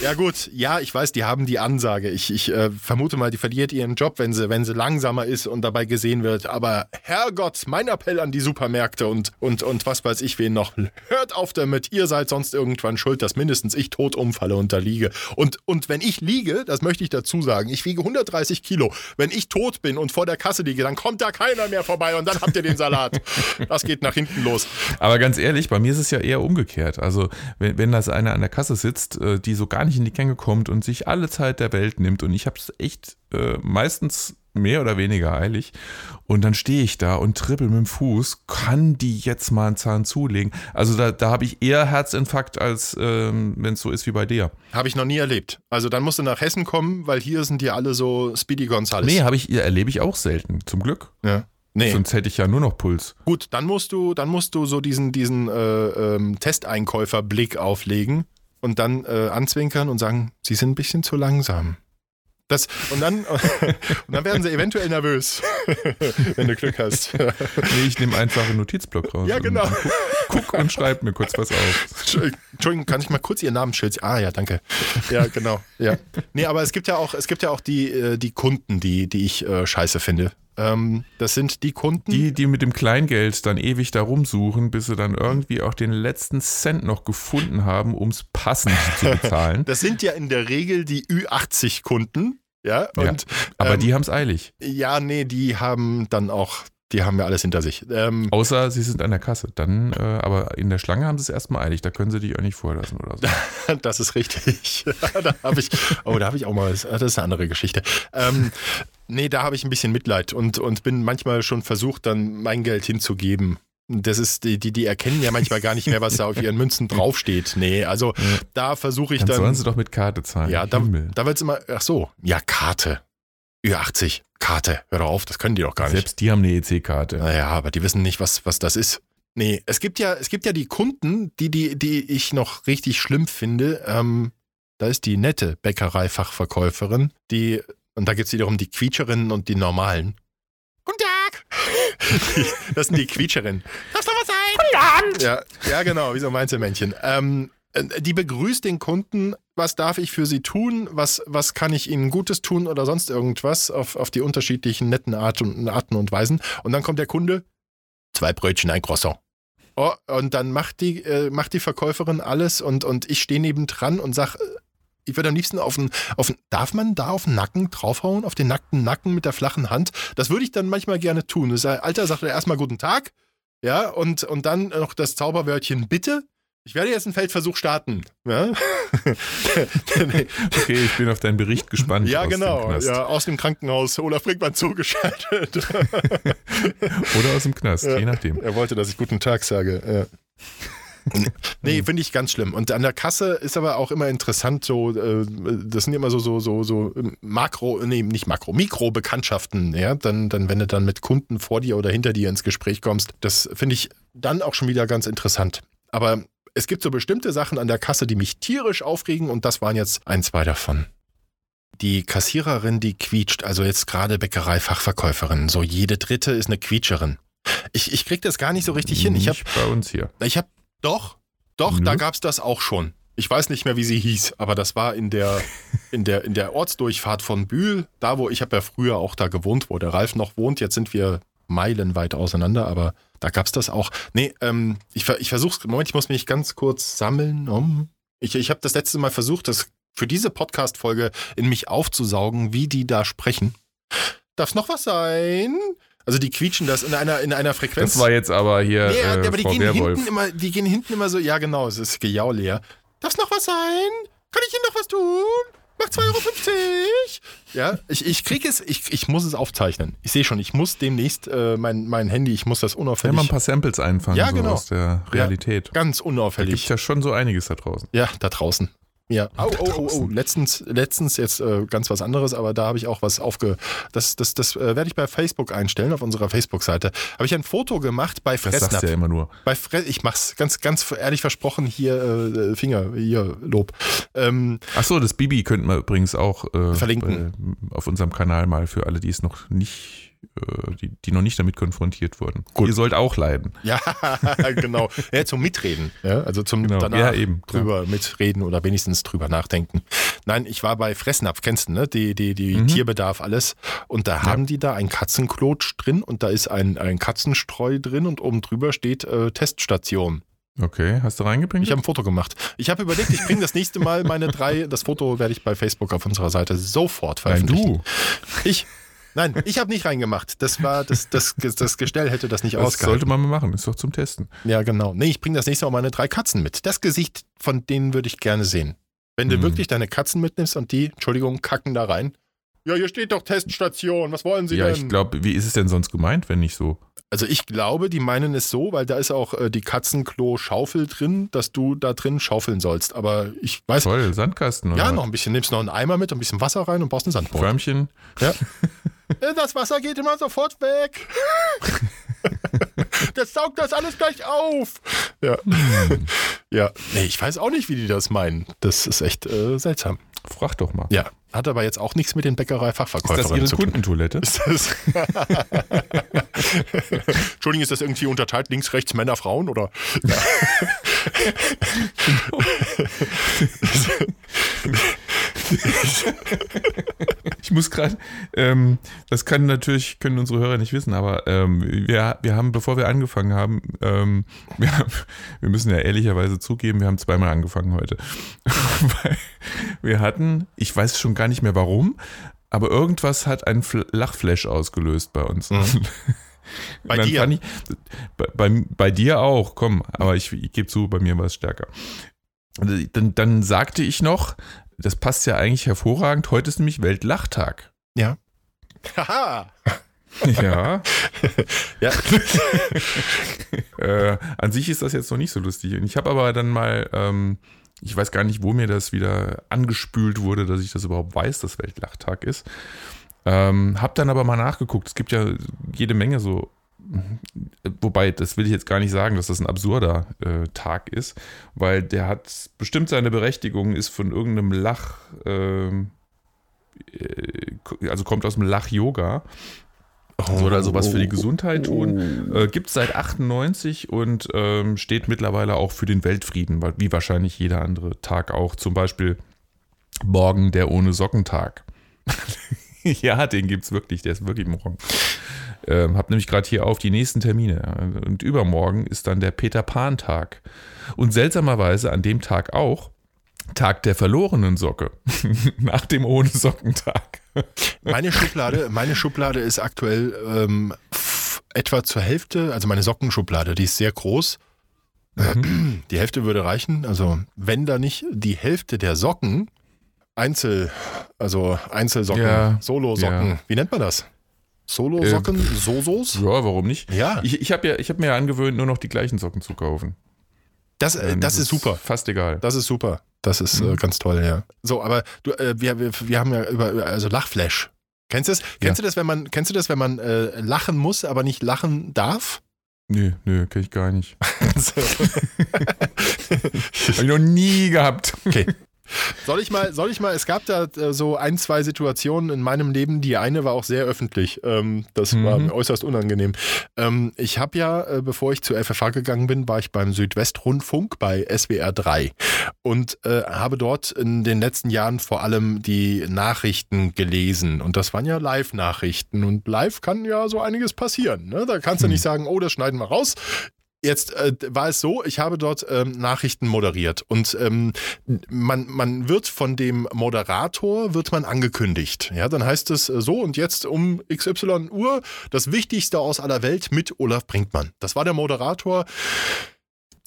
Ja gut, ja, ich weiß, die haben die Ansage. Ich, ich äh, vermute mal, die verliert ihren Job, wenn sie, wenn sie langsamer ist und dabei gesehen wird. Aber Herrgott, mein Appell an die Supermärkte und, und, und was weiß ich wen noch. Hört auf damit, ihr seid sonst irgendwann schuld, dass mindestens ich tot umfalle und da liege. Und, und wenn ich liege, das möchte ich dazu sagen, ich wiege 130 Kilo. Wenn ich tot bin und vor der Kasse liege, dann kommt da keiner mehr vorbei und dann habt ihr den Salat. Das geht nach hinten los. Aber ganz ehrlich, bei mir ist es ja eher umgekehrt. Also wenn, wenn das einer an der Kasse sitzt, äh, die so gar nicht in die Gänge kommt und sich alle Zeit der Welt nimmt und ich habe es echt äh, meistens mehr oder weniger eilig und dann stehe ich da und trippel mit dem Fuß, kann die jetzt mal einen Zahn zulegen? Also da, da habe ich eher Herzinfarkt, als ähm, wenn es so ist wie bei dir. Habe ich noch nie erlebt. Also dann musst du nach Hessen kommen, weil hier sind die alle so Speedy Gonzales. Nee, habe ich, erlebe ich auch selten, zum Glück. Ja. Nee. Sonst hätte ich ja nur noch Puls. Gut, dann musst du, dann musst du so diesen, diesen äh, ähm, Testeinkäuferblick auflegen und dann äh, anzwinkern und sagen, sie sind ein bisschen zu langsam. Das, und, dann, und dann werden sie eventuell nervös, wenn du Glück hast. Nee, ich nehme einfach einen Notizblock raus. Ja, genau. Und guck, guck und schreib mir kurz was auf. Entschuldigung, kann ich mal kurz Ihr Namensschild? Ah ja, danke. Ja, genau. Ja. Nee, aber es gibt ja auch, es gibt ja auch die, äh, die Kunden, die, die ich äh, scheiße finde. Ähm, das sind die Kunden. Die, die mit dem Kleingeld dann ewig da rumsuchen, bis sie dann irgendwie auch den letzten Cent noch gefunden haben, um es passend zu bezahlen. das sind ja in der Regel die Ü80-Kunden. Ja, und Aber ähm, die haben es eilig. Ja, nee, die haben dann auch, die haben ja alles hinter sich. Ähm, Außer sie sind an der Kasse. Dann, äh, aber in der Schlange haben sie es erstmal eilig. Da können sie dich auch nicht vorlassen oder so. das ist richtig. da habe ich, oh, da habe ich auch mal, das ist eine andere Geschichte. Ähm, nee, da habe ich ein bisschen Mitleid und, und bin manchmal schon versucht, dann mein Geld hinzugeben. Das ist, die, die, die erkennen ja manchmal gar nicht mehr, was da auf ihren Münzen draufsteht. Nee, also da versuche ich Dann dann. sollen sie doch mit Karte zahlen. ja, da, Himmel. da wird es immer, ach so, ja, Karte. Ü80, Karte, hör doch auf, das können die doch gar nicht. Selbst die haben eine EC-Karte. Naja, aber die wissen nicht, was, was das ist. Nee, es gibt ja, es gibt ja die Kunden, die, die, die ich noch richtig schlimm finde. Ähm, da ist die nette Bäckereifachverkäuferin, die, und da gibt es wiederum die Quietscherinnen und die normalen. Das sind die Quietscherinnen. Darf noch was sein? Guten Abend! Ja, ja genau, wie so ein Mainzelmännchen. Ähm, äh, die begrüßt den Kunden, was darf ich für sie tun, was, was kann ich ihnen Gutes tun oder sonst irgendwas auf, auf die unterschiedlichen netten Art und, Arten und Weisen. Und dann kommt der Kunde, zwei Brötchen, ein Croissant. Oh, und dann macht die, äh, macht die Verkäuferin alles und, und ich stehe nebendran und sag, äh, ich würde am liebsten auf den, auf den, darf man da auf den Nacken draufhauen, auf den nackten Nacken mit der flachen Hand? Das würde ich dann manchmal gerne tun. Das Alter sagt er erstmal guten Tag, ja, und, und dann noch das Zauberwörtchen bitte. Ich werde jetzt einen Feldversuch starten. Ja, Okay, ich bin auf deinen Bericht gespannt. ja genau. Ja, aus dem Krankenhaus. Olaf Brinkmann zugeschaltet. Oder aus dem Knast, Ja. je nachdem. er wollte, dass ich guten Tag sage. Ja. Nee, finde ich ganz schlimm. Und an der Kasse ist aber auch immer interessant, so, äh, das sind immer so, so, so, so Makro, nee, nicht Makro, Mikro-Bekanntschaften, ja. Dann, dann, wenn du dann mit Kunden vor dir oder hinter dir ins Gespräch kommst, das finde ich dann auch schon wieder ganz interessant. Aber es gibt so bestimmte Sachen an der Kasse, die mich tierisch aufregen und das waren jetzt ein, zwei davon. Die Kassiererin, die quietscht, also jetzt gerade Bäckerei-Fachverkäuferin, so jede dritte ist eine Quietscherin. Ich, ich krieg das gar nicht so richtig hin. Ich habe Nicht bei uns hier. ich habe doch, doch, Nö. da gab's das auch schon. Ich weiß nicht mehr, wie sie hieß, aber das war in der, in der, in der Ortsdurchfahrt von Bühl, da wo ich habe ja früher auch da gewohnt, wo der Ralf noch wohnt. Jetzt sind wir meilenweit auseinander, aber da gab's das auch. Nee, ähm, ich, ich versuch's, Moment, ich muss mich ganz kurz sammeln. Um. Ich, ich habe das letzte Mal versucht, das für diese Podcast-Folge in mich aufzusaugen, wie die da sprechen. Darf's noch was sein? Also die quietschen das in einer, in einer Frequenz. Das war jetzt aber hier Nee, äh, aber die Frau gehen, Werwolf. hinten immer, die gehen hinten immer so, ja genau, es ist Gejaul leer. Darf's noch was sein? Kann ich Ihnen noch was tun? Macht 2,50 Euro. Ja, ich, ich krieg es, ich, ich muss es aufzeichnen. Ich sehe schon, ich muss demnächst äh, mein, mein Handy, ich muss das Ja, unauffällig, mal ein paar Samples einfangen Ja, so genau. aus der Realität. ganz Da unauffällig. gibt ja schon so einiges da draußen. Ja, da draußen. Ja. Oh, oh, oh. Letztens, letztens jetzt äh, ganz was anderes, aber da habe ich auch was aufge. Das, das, das äh, werde ich bei Facebook einstellen, auf unserer Facebook-Seite. Habe ich ein Foto gemacht bei Das sagst Fressnapf. du ja immer nur. Bei Fre ich mach's ganz, ganz ehrlich versprochen, hier äh, Finger, hier Lob. Ähm, Achso, das Bibi könnten wir übrigens auch äh, Verlinken. bei- auf unserem Kanal mal für alle, die es noch nicht, die, die noch nicht damit konfrontiert wurden. Gut. Ihr sollt auch leiden. ja, genau. Ja, zum Mitreden. Ja, also zum Genau. danach Ja, eben, drüber mitreden oder wenigstens drüber nachdenken. Nein, ich war bei Fressnapf, kennst du, ne? Die, die, die Mhm. Tierbedarf, alles. Und da haben die da ein Katzenklotsch drin und da ist ein, ein Katzenstreu drin und oben drüber steht äh, Teststation. Okay, hast du reingebringt? Ich habe ein Foto gemacht. Ich habe überlegt, ich bringe das nächste Mal meine drei, das Foto werde ich bei Facebook auf unserer Seite sofort Nein, veröffentlichen. du. Ich. Nein, ich habe nicht reingemacht. Das war das, das, das Gestell hätte das nicht Das ausgehalten. sollte man mal machen. Ist doch zum Testen. Ja, genau. Nee, ich bringe das nächste Mal meine drei Katzen mit. Das Gesicht von denen würde ich gerne sehen. Wenn du Hm. wirklich deine Katzen mitnimmst und die, Entschuldigung, kacken da rein. Ja, hier steht doch Teststation. Was wollen Sie ja, denn? ich glaube, wie ist es denn sonst gemeint, wenn nicht so? also ich glaube, die meinen es so, weil da ist auch äh, die Katzenklo-Schaufel drin, dass du da drin schaufeln sollst. Aber ich weiß, Toll, Sandkasten oder ja, noch ein bisschen. Nimmst noch einen Eimer mit, ein bisschen Wasser rein und baust ein Sandboot. Förmchen. Ja. Äh, Das Wasser geht immer sofort weg. Das saugt das alles gleich auf. Ja. Ja. Nee, ich weiß auch nicht, wie die das meinen. Das ist echt äh, seltsam. Frag doch mal. Ja. Hat aber jetzt auch nichts mit den Ist das Bäckerei-Fachverkäuferinnen Ihre zu tun. Kundentoilette? Ist das Entschuldigung, ist das irgendwie unterteilt links, rechts, Männer, Frauen oder? Ja. Ich muss gerade, ähm, das kann natürlich, können unsere Hörer nicht wissen, aber ähm, wir, wir haben, bevor wir angefangen haben, ähm, wir, haben, wir müssen ja ehrlicherweise zugeben, wir haben zweimal angefangen heute. Weil wir hatten, ich weiß schon gar nicht mehr warum, aber irgendwas hat einen Fl- Lachflash ausgelöst bei uns. Mhm. Bei dir? Ich, bei, bei, bei dir auch, komm, aber ich, ich gebe zu, bei mir war es stärker. Und Dann, dann sagte ich noch, das passt ja eigentlich hervorragend, heute ist nämlich Weltlachtag. Ja. Haha. Ja. Ja. äh, an sich ist das jetzt noch nicht so lustig. Und ich habe aber dann mal, ähm, ich weiß gar nicht, wo mir das wieder angespült wurde, dass ich das überhaupt weiß, dass Weltlachtag ist. Ähm, hab dann aber mal nachgeguckt. Es gibt ja jede Menge so, wobei, das will ich jetzt gar nicht sagen, dass das ein absurder äh, Tag ist, weil der hat bestimmt seine Berechtigung, ist von irgendeinem Lach, ähm, äh, also kommt aus dem Lach-Yoga. Soll also was für die Gesundheit tun. Äh, Gibt es seit 98 und ähm, steht mittlerweile auch für den Weltfrieden, wie wahrscheinlich jeder andere Tag auch. Zum Beispiel morgen der ohne Sockentag. ja, den gibt es wirklich, der ist wirklich morgen. Ähm, hab nämlich gerade hier auf die nächsten Termine. Und übermorgen ist dann der Peter Pan-Tag. Und seltsamerweise an dem Tag auch Tag der verlorenen Socke. Nach dem ohne Sockentag. Meine Schublade, meine Schublade ist aktuell ähm, etwa zur Hälfte, also meine Sockenschublade, die ist sehr groß. Die Hälfte würde reichen. Also wenn da nicht die Hälfte der Socken Einzel, also Einzelsocken, Ja, Solo-Socken, ja. wie nennt man das? Solo-Socken, Sosos? Ja, warum nicht? Ja. Ich, ich habe ja, ich hab mir ja angewöhnt, nur noch die gleichen Socken zu kaufen. Das, äh, Ähm, das ist super. Fast egal. Das ist super. Das ist Mhm. äh, ganz toll, ja. So, aber du, äh, wir, wir, wir haben ja über, also Lachflash. Kennst du das? Kennst du das, wenn man, kennst du das, wenn man äh, lachen muss, aber nicht lachen darf? Nö, nö, kenn ich gar nicht. So. Hab ich noch nie gehabt. Okay. Soll ich mal, soll ich mal, es gab da äh, so ein, zwei Situationen in meinem Leben, die eine war auch sehr öffentlich. Ähm, das war Mhm. mir äußerst unangenehm. Ähm, ich habe ja, äh, bevor ich zur FFH gegangen bin, war ich beim Südwestrundfunk bei SWR 3 und äh, habe dort in den letzten Jahren vor allem die Nachrichten gelesen. Und das waren ja Live-Nachrichten. Und live kann ja so einiges passieren. Ne? Da kannst du nicht sagen, oh, das schneiden wir raus. Jetzt äh, war es so, ich habe dort ähm, Nachrichten moderiert und ähm, man, man wird von dem Moderator wird man angekündigt. Ja, dann heißt es äh, so und jetzt um XY Uhr das Wichtigste aus aller Welt mit Olaf Brinkmann. Das war der Moderator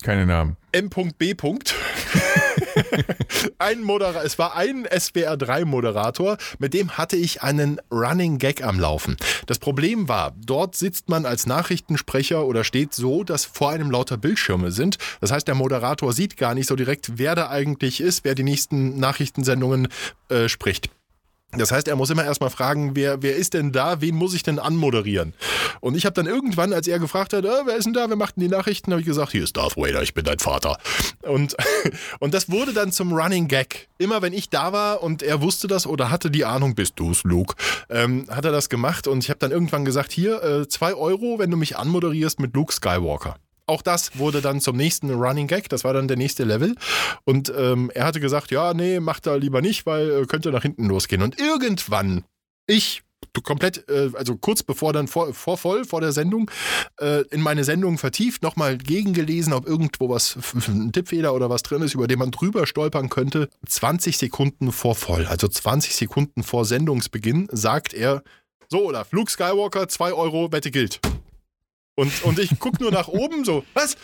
Keine Namen. M.B. ein Moderator, es war ein SWR 3 Moderator, mit dem hatte ich einen Running Gag am Laufen. Das Problem war, dort sitzt man als Nachrichtensprecher oder steht so, dass vor einem lauter Bildschirme sind. Das heißt, der Moderator sieht gar nicht so direkt, wer da eigentlich ist, wer die nächsten Nachrichtensendungen äh, spricht. Das heißt, er muss immer erstmal fragen, wer, wer ist denn da, wen muss ich denn anmoderieren? Und ich habe dann irgendwann, als er gefragt hat, äh, wer ist denn da, wer macht denn die Nachrichten, habe ich gesagt, hier ist Darth Vader, ich bin dein Vater. Und, und das wurde dann zum Running Gag. Immer wenn ich da war und er wusste das oder hatte die Ahnung, bist du's, Luke, ähm, hat er das gemacht und ich habe dann irgendwann gesagt, hier, äh, zwei Euro, wenn du mich anmoderierst mit Luke Skywalker. Auch das wurde dann zum nächsten Running Gag, das war dann der nächste Level. Und ähm, er hatte gesagt, ja, nee, mach da lieber nicht, weil äh, könnte nach hinten losgehen. Und irgendwann, ich komplett, äh, also kurz bevor dann vor, vor voll, vor der Sendung, äh, in meine Sendung vertieft, nochmal gegengelesen, ob irgendwo was, ein Tippfehler oder was drin ist, über den man drüber stolpern könnte. 20 Sekunden vor voll, also 20 Sekunden vor Sendungsbeginn, sagt er, so Olaf, Luke Skywalker, 2 Euro, Wette gilt. Und, und ich guck nur nach oben, so, was?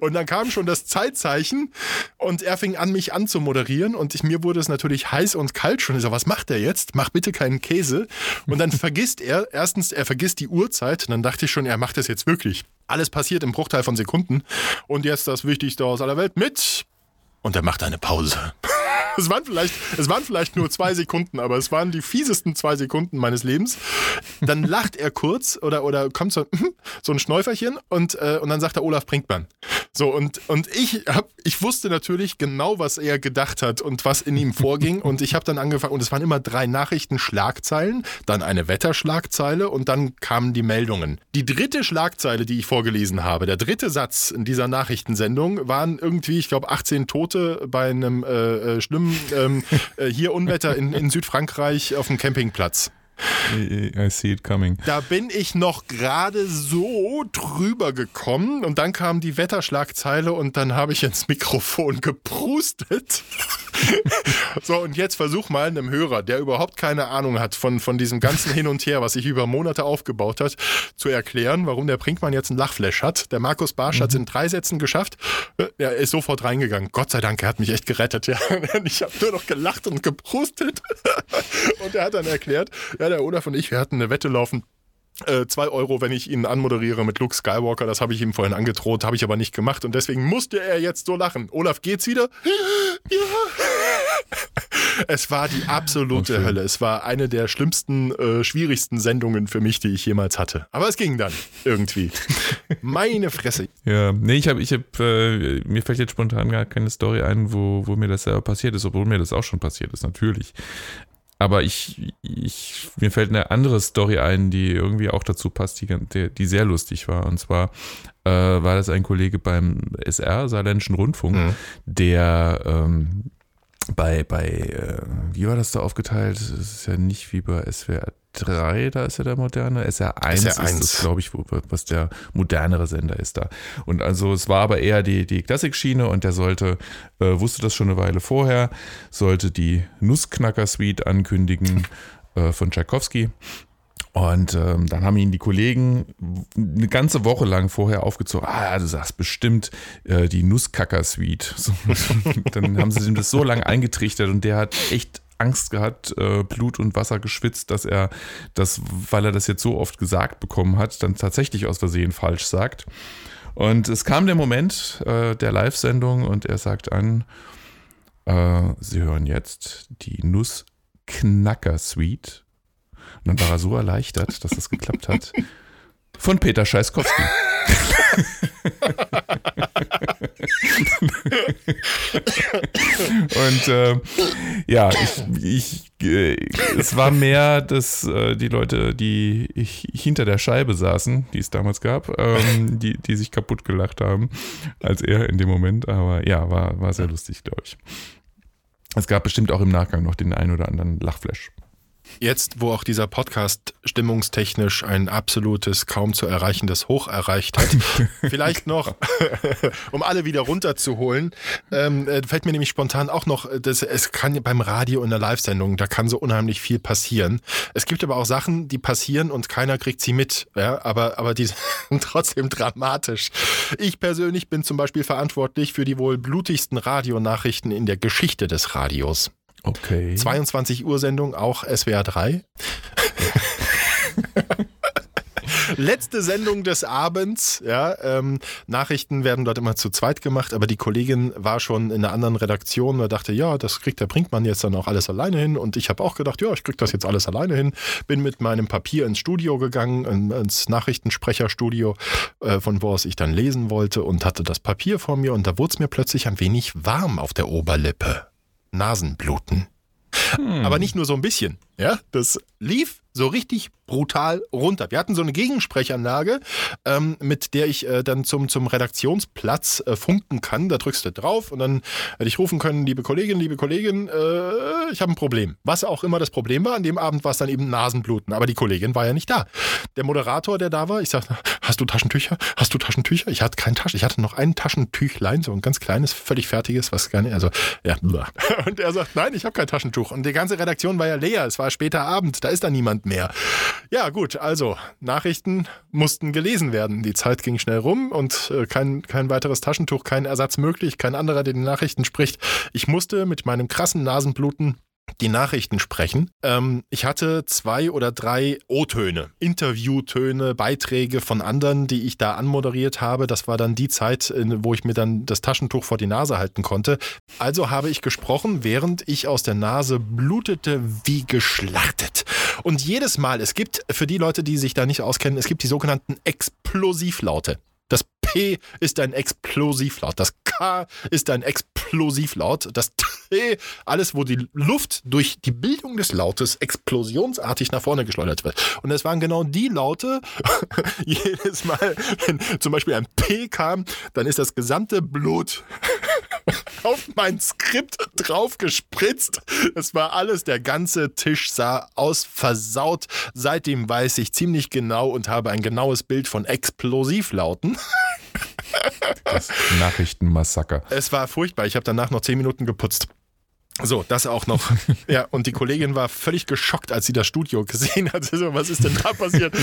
Und dann kam schon das Zeitzeichen und er fing an, mich anzumoderieren und ich, mir wurde es natürlich heiß und kalt schon. Ich so, was macht er jetzt? Mach bitte keinen Käse. Und dann vergisst er, erstens, er vergisst die Uhrzeit. Und dann dachte ich schon, er macht das jetzt wirklich. Alles passiert im Bruchteil von Sekunden. Und jetzt das Wichtigste aus aller Welt mit. Und er macht eine Pause. Es waren, vielleicht, es waren vielleicht nur zwei Sekunden, aber es waren die fiesesten zwei Sekunden meines Lebens. Dann lacht er kurz oder, oder kommt so, so ein Schnäuferchen und, äh, und dann sagt er Olaf Brinkmann. So, und, und ich, hab, ich wusste natürlich genau, was er gedacht hat und was in ihm vorging. Und ich habe dann angefangen, und es waren immer drei Nachrichtenschlagzeilen, dann eine Wetterschlagzeile und dann kamen die Meldungen. Die dritte Schlagzeile, die ich vorgelesen habe, der dritte Satz in dieser Nachrichtensendung, waren irgendwie, ich glaube, 18 Tote bei einem äh, äh, schlimmen ähm, äh, hier Unwetter in, in Südfrankreich auf dem Campingplatz. I, see it coming. Da bin ich noch gerade so drüber gekommen und dann kam die Wetterschlagzeile und dann habe ich ins Mikrofon geprustet. so, und jetzt versuch mal einem Hörer, der überhaupt keine Ahnung hat von, von diesem ganzen Hin und Her, was sich über Monate aufgebaut hat, zu erklären, warum der Brinkmann jetzt einen Lachflash hat. Der Markus Barsch hat es in drei Sätzen geschafft. Äh, Er ist sofort reingegangen. Gott sei Dank, er hat mich echt gerettet. Ja. Ich habe nur noch gelacht und geprustet. Und er hat dann erklärt, ja, der Olaf und ich, wir hatten eine Wette laufen. Äh, zwei Euro, wenn ich ihn anmoderiere mit Luke Skywalker, das habe ich ihm vorhin angedroht, habe ich aber nicht gemacht und deswegen musste er jetzt so lachen. Olaf, geht's wieder? Ja. Es war die absolute Oh. Hölle. Es war eine der schlimmsten, äh, schwierigsten Sendungen für mich, die ich jemals hatte. Aber es ging dann irgendwie. Meine Fresse. Ja, nee, ich habe, ich hab, äh, mir fällt jetzt spontan gar keine Story ein, wo, wo mir das selber passiert ist, obwohl mir das auch schon passiert ist, natürlich. Aber ich, ich, mir fällt eine andere Story ein, die irgendwie auch dazu passt, die, die, sehr lustig war. Und zwar äh, war das ein Kollege beim SR, Saarländischen Rundfunk, Mhm. der ähm, bei, bei äh, wie war das da aufgeteilt? Es ist ja nicht wie bei SWR 3, da ist ja der moderne. SR 1 ist SR1. das, glaube ich, was der modernere Sender ist da. Und also es war aber eher die, die Klassik-Schiene und der sollte, äh, wusste das schon eine Weile vorher, sollte die Nussknacker-Suite ankündigen äh, von Tchaikovsky. Und ähm, dann haben ihn die Kollegen eine ganze Woche lang vorher aufgezogen. Ah, du sagst bestimmt äh, die Nusskacker-Suite. So, dann haben sie ihm das so lange eingetrichtert und der hat echt Angst gehabt, äh, Blut und Wasser geschwitzt, dass er das, weil er das jetzt so oft gesagt bekommen hat, dann tatsächlich aus Versehen falsch sagt. Und es kam der Moment äh, der Live-Sendung und er sagt an, äh, Sie hören jetzt die Nussknacker-Suite. Und dann war er so erleichtert, dass das geklappt hat. Von Peter Scheißkowski. Und äh, ja, ich, ich, äh, es war mehr, dass äh, die Leute, die ich, hinter der Scheibe saßen, die es damals gab, ähm, die, die sich kaputt gelacht haben, als er in dem Moment. Aber ja, war, war sehr lustig, glaube ich. Es gab bestimmt auch im Nachgang noch den einen oder anderen Lachflash. Jetzt, wo auch dieser Podcast stimmungstechnisch ein absolutes, kaum zu erreichendes Hoch erreicht hat, vielleicht noch, um alle wieder runterzuholen, ähm, äh, fällt mir nämlich spontan auch noch, dass es kann beim Radio in der Live-Sendung, da kann so unheimlich viel passieren. Es gibt aber auch Sachen, die passieren und keiner kriegt sie mit, ja, aber, aber die sind trotzdem dramatisch. Ich persönlich bin zum Beispiel verantwortlich für die wohl blutigsten Radionachrichten in der Geschichte des Radios. Okay. 22 Uhr Sendung, auch SWR 3. Letzte Sendung des Abends, ja, ähm, Nachrichten werden dort immer zu zweit gemacht, aber die Kollegin war schon in einer anderen Redaktion und dachte, ja, das kriegt der Brinkmann jetzt dann auch alles alleine hin und ich habe auch gedacht, ja, ich krieg das jetzt alles alleine hin, bin mit meinem Papier ins Studio gegangen, ins Nachrichtensprecherstudio, äh, von wo aus ich dann lesen wollte und hatte das Papier vor mir und da wurde es mir plötzlich ein wenig warm auf der Oberlippe. Nasenbluten. Hm. Aber nicht nur so ein bisschen. Ja, das lief so richtig brutal runter. Wir hatten so eine Gegensprechanlage, ähm, mit der ich äh, dann zum, zum Redaktionsplatz äh, funken kann. Da drückst du drauf und dann hätte ich rufen können, liebe Kollegin, liebe Kollegin, äh, ich habe ein Problem. Was auch immer das Problem war, an dem Abend war es dann eben Nasenbluten. Aber die Kollegin war ja nicht da. Der Moderator, der da war, ich sagte, hast du Taschentücher? Hast du Taschentücher? Ich hatte kein Taschen. Ich hatte noch ein Taschentüchlein, so ein ganz kleines, völlig fertiges, was gar nicht, also, ja. Und er sagt, nein, ich habe kein Taschentuch. Und die ganze Redaktion war ja leer. Es war später Abend, da ist da niemand mehr. Ja, gut, also Nachrichten mussten gelesen werden. Die Zeit ging schnell rum und äh, kein, kein weiteres Taschentuch, kein Ersatz möglich, kein anderer, der die Nachrichten spricht. Ich musste mit meinem krassen Nasenbluten die Nachrichten sprechen. Ähm, ich hatte zwei oder drei O-Töne, Interviewtöne, Beiträge von anderen, die ich da anmoderiert habe. Das war dann die Zeit, wo ich mir dann das Taschentuch vor die Nase halten konnte. Also habe ich gesprochen, während ich aus der Nase blutete wie geschlachtet. Und jedes Mal, es gibt für die Leute, die sich da nicht auskennen, es gibt die sogenannten Explosivlaute. Das P ist ein Explosivlaut. Das K ist ein Explosivlaut. Das T, alles, wo die Luft durch die Bildung des Lautes explosionsartig nach vorne geschleudert wird. Und es waren genau die Laute, jedes Mal, wenn zum Beispiel ein P kam, dann ist das gesamte Blut auf mein Skript drauf gespritzt. Es war alles, der ganze Tisch sah aus versaut. Seitdem weiß ich ziemlich genau und habe ein genaues Bild von Explosivlauten. Das Nachrichtenmassaker. Es war furchtbar. Ich habe danach noch zehn Minuten geputzt. So, das auch noch. Ja, und die Kollegin war völlig geschockt, als sie das Studio gesehen hat. So, was ist denn da passiert?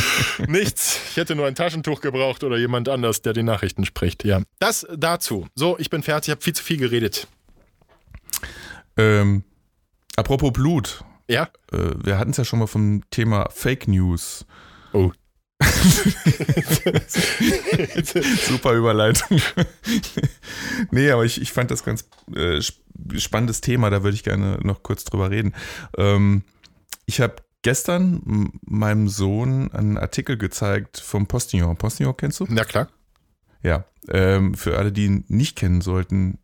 Nichts. Ich hätte nur ein Taschentuch gebraucht oder jemand anders, der die Nachrichten spricht. Ja, das dazu. So, ich bin fertig. Ich habe viel zu viel geredet. Ähm, apropos Blut. Ja? Äh, wir hatten es ja schon mal vom Thema Fake News. Oh. Super Überleitung. nee, aber ich, ich fand das ganz äh, spannendes Thema, da würde ich gerne noch kurz drüber reden. Ähm, ich habe gestern meinem Sohn einen Artikel gezeigt vom Postillon. Postillon kennst du? Na klar. Ja, ähm, für alle, die ihn nicht kennen sollten,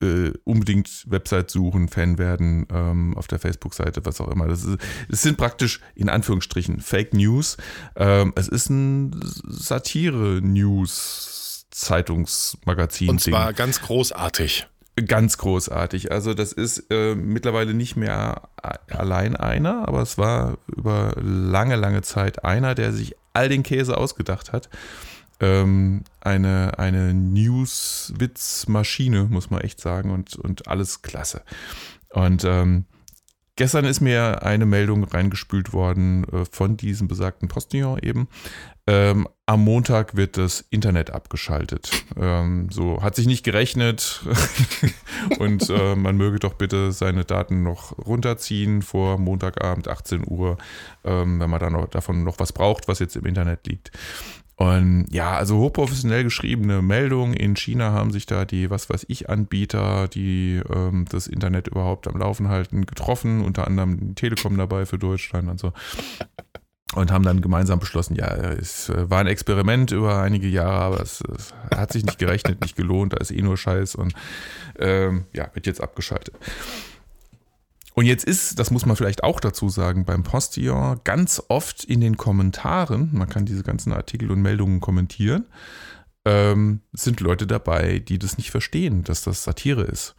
äh, unbedingt Website suchen, Fan werden, ähm, auf der Facebook-Seite, was auch immer. Das, ist, das sind praktisch in Anführungsstrichen Fake News. Ähm, es ist ein Satire-News-Zeitungsmagazin. Und zwar ganz großartig. Ganz großartig. Also das ist äh, mittlerweile nicht mehr allein einer, aber es war über lange, lange Zeit einer, der sich all den Käse ausgedacht hat ähm, eine, eine News-Witz-Maschine, muss man echt sagen, und, und alles klasse. Und ähm, gestern ist mir eine Meldung reingespült worden äh, von diesem besagten Postillon eben. Ähm, am Montag wird das Internet abgeschaltet. Ähm, so hat sich nicht gerechnet und äh, man möge doch bitte seine Daten noch runterziehen vor Montagabend 18 Uhr, ähm, wenn man dann noch, davon noch was braucht, was jetzt im Internet liegt. Und ja, also hochprofessionell geschriebene Meldungen. In China haben sich da die, was weiß ich, Anbieter, die ähm, das Internet überhaupt am Laufen halten, getroffen. Unter anderem Telekom dabei für Deutschland und so. Und haben dann gemeinsam beschlossen, ja, es äh, war ein Experiment über einige Jahre, aber es, es hat sich nicht gerechnet, nicht gelohnt, da ist eh nur Scheiß und ähm, ja, wird jetzt abgeschaltet. Und jetzt ist, das muss man vielleicht auch dazu sagen, beim Postillon ganz oft in den Kommentaren, man kann diese ganzen Artikel und Meldungen kommentieren, ähm, sind Leute dabei, die das nicht verstehen, dass das Satire ist.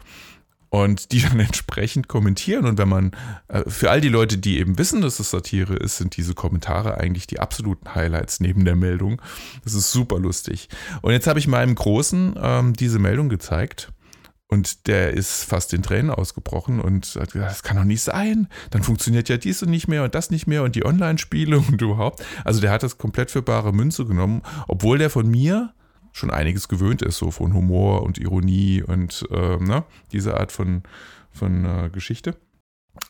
Und die dann entsprechend kommentieren. Und wenn man, äh, für all die Leute, die eben wissen, dass es Satire ist, sind diese Kommentare eigentlich die absoluten Highlights neben der Meldung. Das ist super lustig. Und jetzt habe ich meinem Großen ähm, diese Meldung gezeigt. Und der ist fast in Tränen ausgebrochen und hat gesagt, das kann doch nicht sein. Dann funktioniert ja dies und nicht mehr und das nicht mehr und die Online-Spiele und überhaupt. Also der hat das komplett für bare Münze genommen, obwohl der von mir schon einiges gewöhnt ist, so von Humor und Ironie und äh, ne, diese Art von, von äh, Geschichte.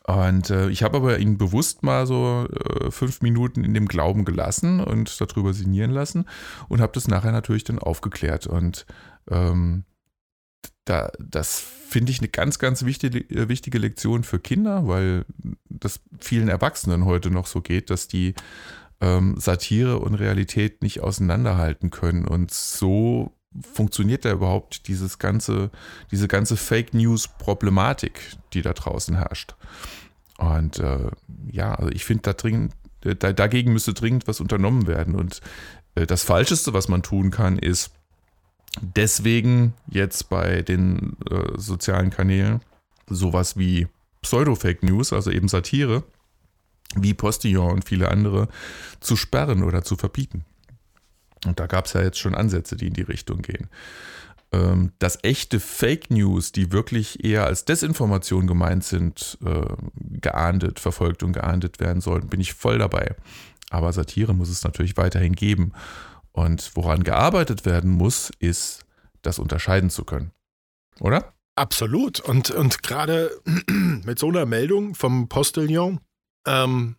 Und äh, ich habe aber ihn bewusst mal so äh, fünf Minuten in dem Glauben gelassen und darüber sinnieren lassen und habe das nachher natürlich dann aufgeklärt. Und ähm, da, das finde ich eine ganz, ganz wichtige, äh, wichtige Lektion für Kinder, weil das vielen Erwachsenen heute noch so geht, dass die ähm, Satire und Realität nicht auseinanderhalten können. Und so funktioniert da überhaupt dieses ganze, diese ganze Fake News-Problematik, die da draußen herrscht. Und äh, ja, also ich finde, da dringend, da, dagegen müsste dringend was unternommen werden. Und äh, das Falscheste, was man tun kann, ist, deswegen jetzt bei den äh, sozialen Kanälen sowas wie Pseudo-Fake News, also eben Satire, wie Postillon und viele andere, zu sperren oder zu verbieten. Und da gab es ja jetzt schon Ansätze, die in die Richtung gehen. Ähm, dass echte Fake News, die wirklich eher als Desinformation gemeint sind, äh, geahndet, verfolgt und geahndet werden sollten, bin ich voll dabei. Aber Satire muss es natürlich weiterhin geben. Und woran gearbeitet werden muss, ist, das unterscheiden zu können. Oder? Absolut. Und, und gerade mit so einer Meldung vom Postillon, ähm,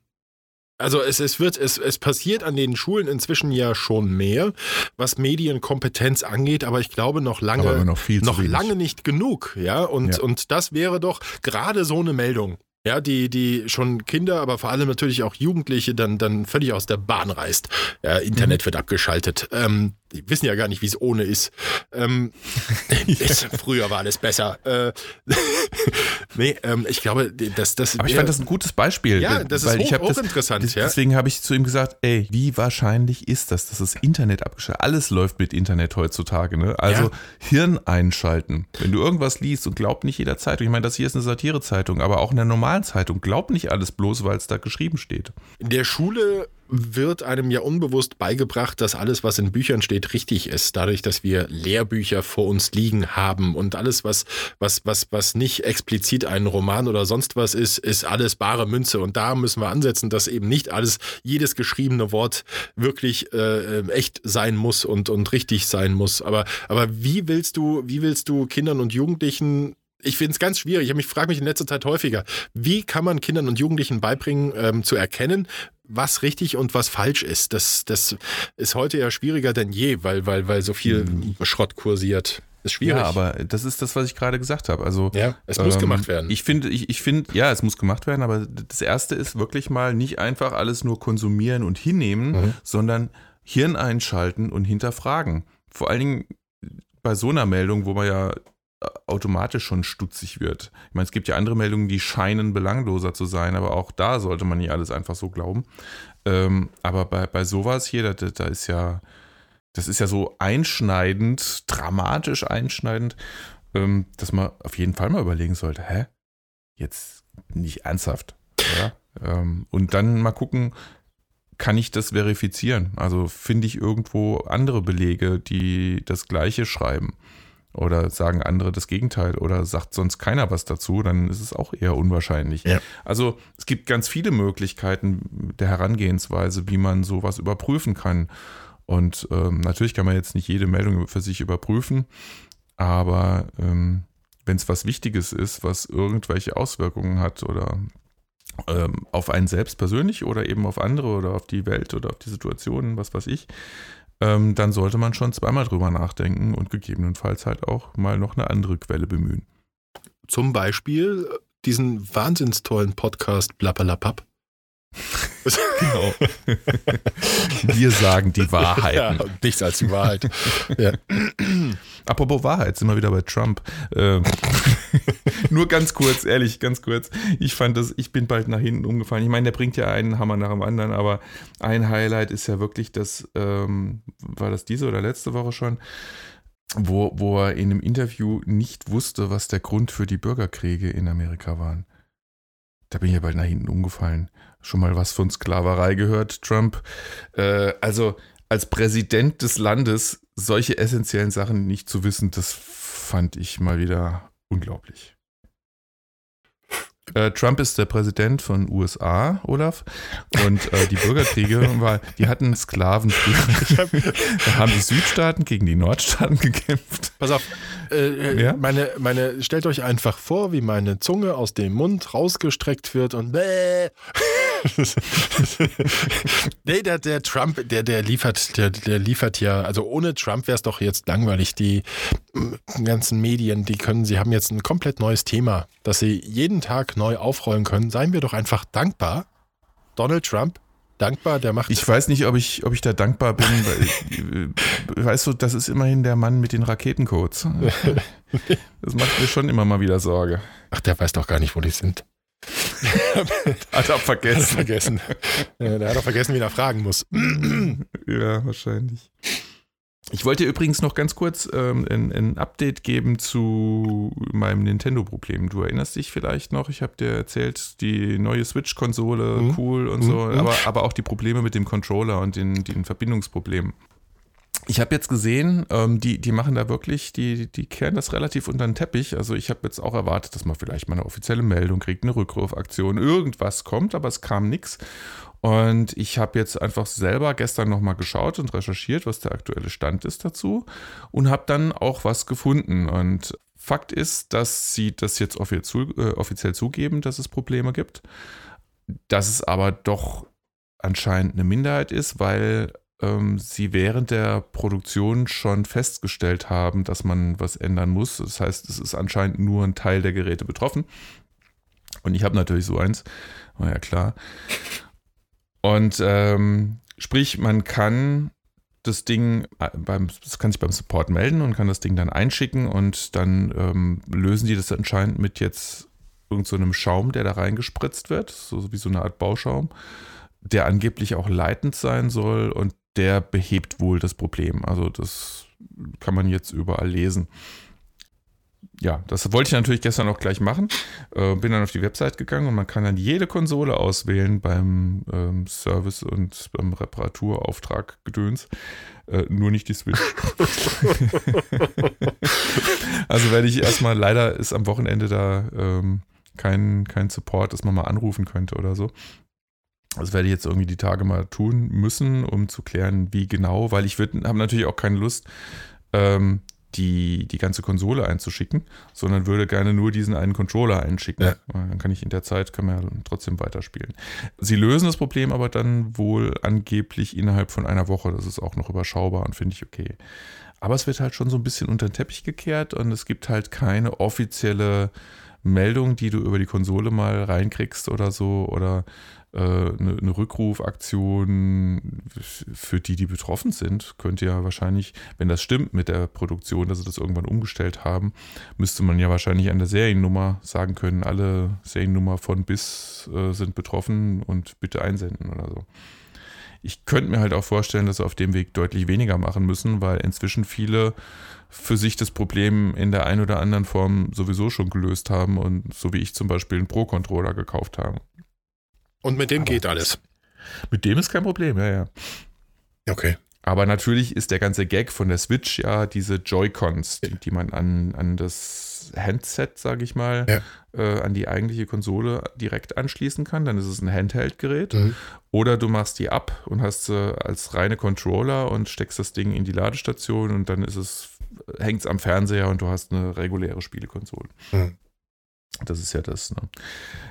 also es, es wird, es, es passiert an den Schulen inzwischen ja schon mehr, was Medienkompetenz angeht, aber ich glaube noch lange, noch, noch lange nicht genug, ja. Und, ja. und das wäre doch gerade so eine Meldung, ja, die, die schon Kinder, aber vor allem natürlich auch Jugendliche dann, dann völlig aus der Bahn reißt. Ja, Internet mhm. wird abgeschaltet. Ähm, die wissen ja gar nicht, wie es ohne ist. Ähm, ist. Früher war alles besser. Äh, nee, ähm, ich glaube, dass das. Aber ich fand das ein gutes Beispiel. Ja, das ist hoch, hochinteressant. Das, deswegen habe ich zu ihm gesagt, ey, wie wahrscheinlich ist das, dass das Internet abgeschaltet Alles läuft mit Internet heutzutage. Ne? Also ja. Hirn einschalten. Wenn du irgendwas liest und glaub nicht jeder Zeitung. Ich meine, das hier ist eine Satirezeitung, aber auch in der normalen Zeitung. Glaub nicht alles bloß, weil es da geschrieben steht. In der Schule wird einem ja unbewusst beigebracht, dass alles, was in Büchern steht, richtig ist. Dadurch, dass wir Lehrbücher vor uns liegen haben und alles, was, was, was, was nicht explizit ein Roman oder sonst was ist, ist alles bare Münze. Und da müssen wir ansetzen, dass eben nicht alles, jedes geschriebene Wort wirklich äh, echt sein muss und, und richtig sein muss. Aber, aber wie willst du, wie willst du Kindern und Jugendlichen ich finde es ganz schwierig. Ich frage mich in letzter Zeit häufiger, wie kann man Kindern und Jugendlichen beibringen, ähm, zu erkennen, was richtig und was falsch ist. Das, das ist heute ja schwieriger denn je, weil, weil, weil so viel mhm. Schrott kursiert. Ist schwierig. Ja, aber das ist das, was ich gerade gesagt habe. Also, ja, es muss ähm, gemacht werden. Ich finde, ich, ich finde, ja, es muss gemacht werden, aber das erste ist wirklich mal nicht einfach alles nur konsumieren und hinnehmen, mhm. sondern Hirn einschalten und hinterfragen. Vor allen Dingen bei so einer Meldung, wo man ja automatisch schon stutzig wird. Ich meine, es gibt ja andere Meldungen, die scheinen belangloser zu sein, aber auch da sollte man nicht alles einfach so glauben. Ähm, aber bei, bei sowas hier, da, da ist ja, das ist ja so einschneidend, dramatisch einschneidend, ähm, dass man auf jeden Fall mal überlegen sollte, hä? Jetzt nicht ernsthaft? Ähm, und dann mal gucken, kann ich das verifizieren? Also finde ich irgendwo andere Belege, die das Gleiche schreiben? Oder sagen andere das Gegenteil oder sagt sonst keiner was dazu, dann ist es auch eher unwahrscheinlich. Ja. Also es gibt ganz viele Möglichkeiten der Herangehensweise, wie man sowas überprüfen kann. Und ähm, natürlich kann man jetzt nicht jede Meldung für sich überprüfen, aber ähm, wenn es was Wichtiges ist, was irgendwelche Auswirkungen hat oder ähm, auf einen selbst persönlich oder eben auf andere oder auf die Welt oder auf die Situationen, was weiß ich, ähm, dann sollte man schon zweimal drüber nachdenken und gegebenenfalls halt auch mal noch eine andere Quelle bemühen. Zum Beispiel diesen wahnsinns tollen Podcast Blappalapapp. Genau. Wir sagen die Wahrheiten. Ja, nichts als die Wahrheit. ja. Apropos Wahrheit, sind wir wieder bei Trump. Ähm, nur ganz kurz, ehrlich, ganz kurz. Ich fand das, ich bin bald nach hinten umgefallen. Ich meine, der bringt ja einen Hammer nach dem anderen, aber ein Highlight ist ja wirklich das, ähm, war das diese oder letzte Woche schon, wo, wo er in einem Interview nicht wusste, was der Grund für die Bürgerkriege in Amerika waren. Da bin ich ja bald nach hinten umgefallen. Schon mal was von Sklaverei gehört, Trump. Äh, also als Präsident des Landes solche essentiellen Sachen nicht zu wissen, das fand ich mal wieder unglaublich. Äh, Trump ist der Präsident von USA, Olaf. Und äh, die Bürgerkriege, war, die hatten Sklaven früher. da haben die Südstaaten gegen die Nordstaaten gekämpft. Pass auf, äh, Ja? meine, meine, stellt euch einfach vor, wie meine Zunge aus dem Mund rausgestreckt wird und bäh. nee, der, der Trump, der, der liefert, der, der liefert ja, also ohne Trump wäre es doch jetzt langweilig. Die ganzen Medien, die können, sie haben jetzt ein komplett neues Thema, das sie jeden Tag neu aufrollen können. Seien wir doch einfach dankbar. Donald Trump, dankbar, der macht Ich weiß nicht, ob ich, ob ich da dankbar bin. Weil ich, äh, weißt du, das ist immerhin der Mann mit den Raketencodes. Das macht mir schon immer mal wieder Sorge. Ach, der weiß doch gar nicht, wo die sind. Hat er Hat vergessen. vergessen. Der hat doch vergessen, wie er fragen muss. Ja, wahrscheinlich. Ich wollte dir übrigens noch ganz kurz ähm, ein, ein Update geben zu meinem Nintendo-Problem. Du erinnerst dich vielleicht noch, ich habe dir erzählt, die neue Switch-Konsole, Mhm. cool und Mhm, so, mhm. aber, aber auch die Probleme mit dem Controller und den, den Verbindungsproblemen. Ich habe jetzt gesehen, ähm, die, die machen da wirklich, die, die kehren das relativ unter den Teppich. Also ich habe jetzt auch erwartet, dass man vielleicht mal eine offizielle Meldung kriegt, eine Rückrufaktion, irgendwas kommt, aber es kam nichts. Und ich habe jetzt einfach selber gestern nochmal geschaut und recherchiert, was der aktuelle Stand ist dazu und habe dann auch was gefunden. Und Fakt ist, dass sie das jetzt äh, offiziell zugeben, dass es Probleme gibt. Dass es aber doch anscheinend eine Minderheit ist, weil ähm, sie während der Produktion schon festgestellt haben, dass man was ändern muss. Das heißt, es ist anscheinend nur ein Teil der Geräte betroffen. Und ich habe natürlich so eins. War ja klar. Und ähm, sprich, man kann das Ding äh, beim, das kann sich beim Support melden und kann das Ding dann einschicken und dann ähm, lösen die das anscheinend mit jetzt irgend so Schaum, der da reingespritzt wird, so wie so eine Art Bauschaum, der angeblich auch leitend sein soll und der behebt wohl das Problem. Also das kann man jetzt überall lesen. Ja, das wollte ich natürlich gestern auch gleich machen. Äh, bin dann auf die Website gegangen und man kann dann jede Konsole auswählen beim ähm, Service und beim Reparaturauftrag Gedöns. Äh, nur nicht die Switch. also werde ich erstmal, leider ist am Wochenende da ähm, kein, kein Support, dass man mal anrufen könnte oder so. Das werde ich jetzt irgendwie die Tage mal tun müssen, um zu klären, wie genau, weil ich habe natürlich auch keine Lust, ähm, die, die ganze Konsole einzuschicken, sondern würde gerne nur diesen einen Controller einschicken. Ja. Dann kann ich in der Zeit, kann man ja trotzdem weiterspielen. Sie lösen das Problem aber dann wohl angeblich innerhalb von einer Woche. Das ist auch noch überschaubar und finde ich okay. Aber es wird halt schon so ein bisschen unter den Teppich gekehrt und es gibt halt keine offizielle Meldung, die du über die Konsole mal reinkriegst oder so oder eine, eine Rückrufaktion für die, die betroffen sind, könnte ja wahrscheinlich, wenn das stimmt mit der Produktion, dass sie das irgendwann umgestellt haben, müsste man ja wahrscheinlich an der Seriennummer sagen können, alle Seriennummer von bis äh, sind betroffen und bitte einsenden oder so. Ich könnte mir halt auch vorstellen, dass sie auf dem Weg deutlich weniger machen müssen, weil inzwischen viele für sich das Problem in der einen oder anderen Form sowieso schon gelöst haben und so wie ich zum Beispiel einen Pro-Controller gekauft habe. Und mit dem Aber- geht alles. Mit dem ist kein Problem, ja, ja. Okay. Aber natürlich ist der ganze Gag von der Switch ja diese Joy-Cons, die, die man an, an das Handset, sage ich mal, Ja. äh, an die eigentliche Konsole direkt anschließen kann. Dann ist es ein Handheld-Gerät. Mhm. Oder du machst die ab und hast sie als reine Controller und steckst das Ding in die Ladestation und dann ist es, hängt es am Fernseher und du hast eine reguläre Spielekonsole. Mhm. Das ist ja das. Ne?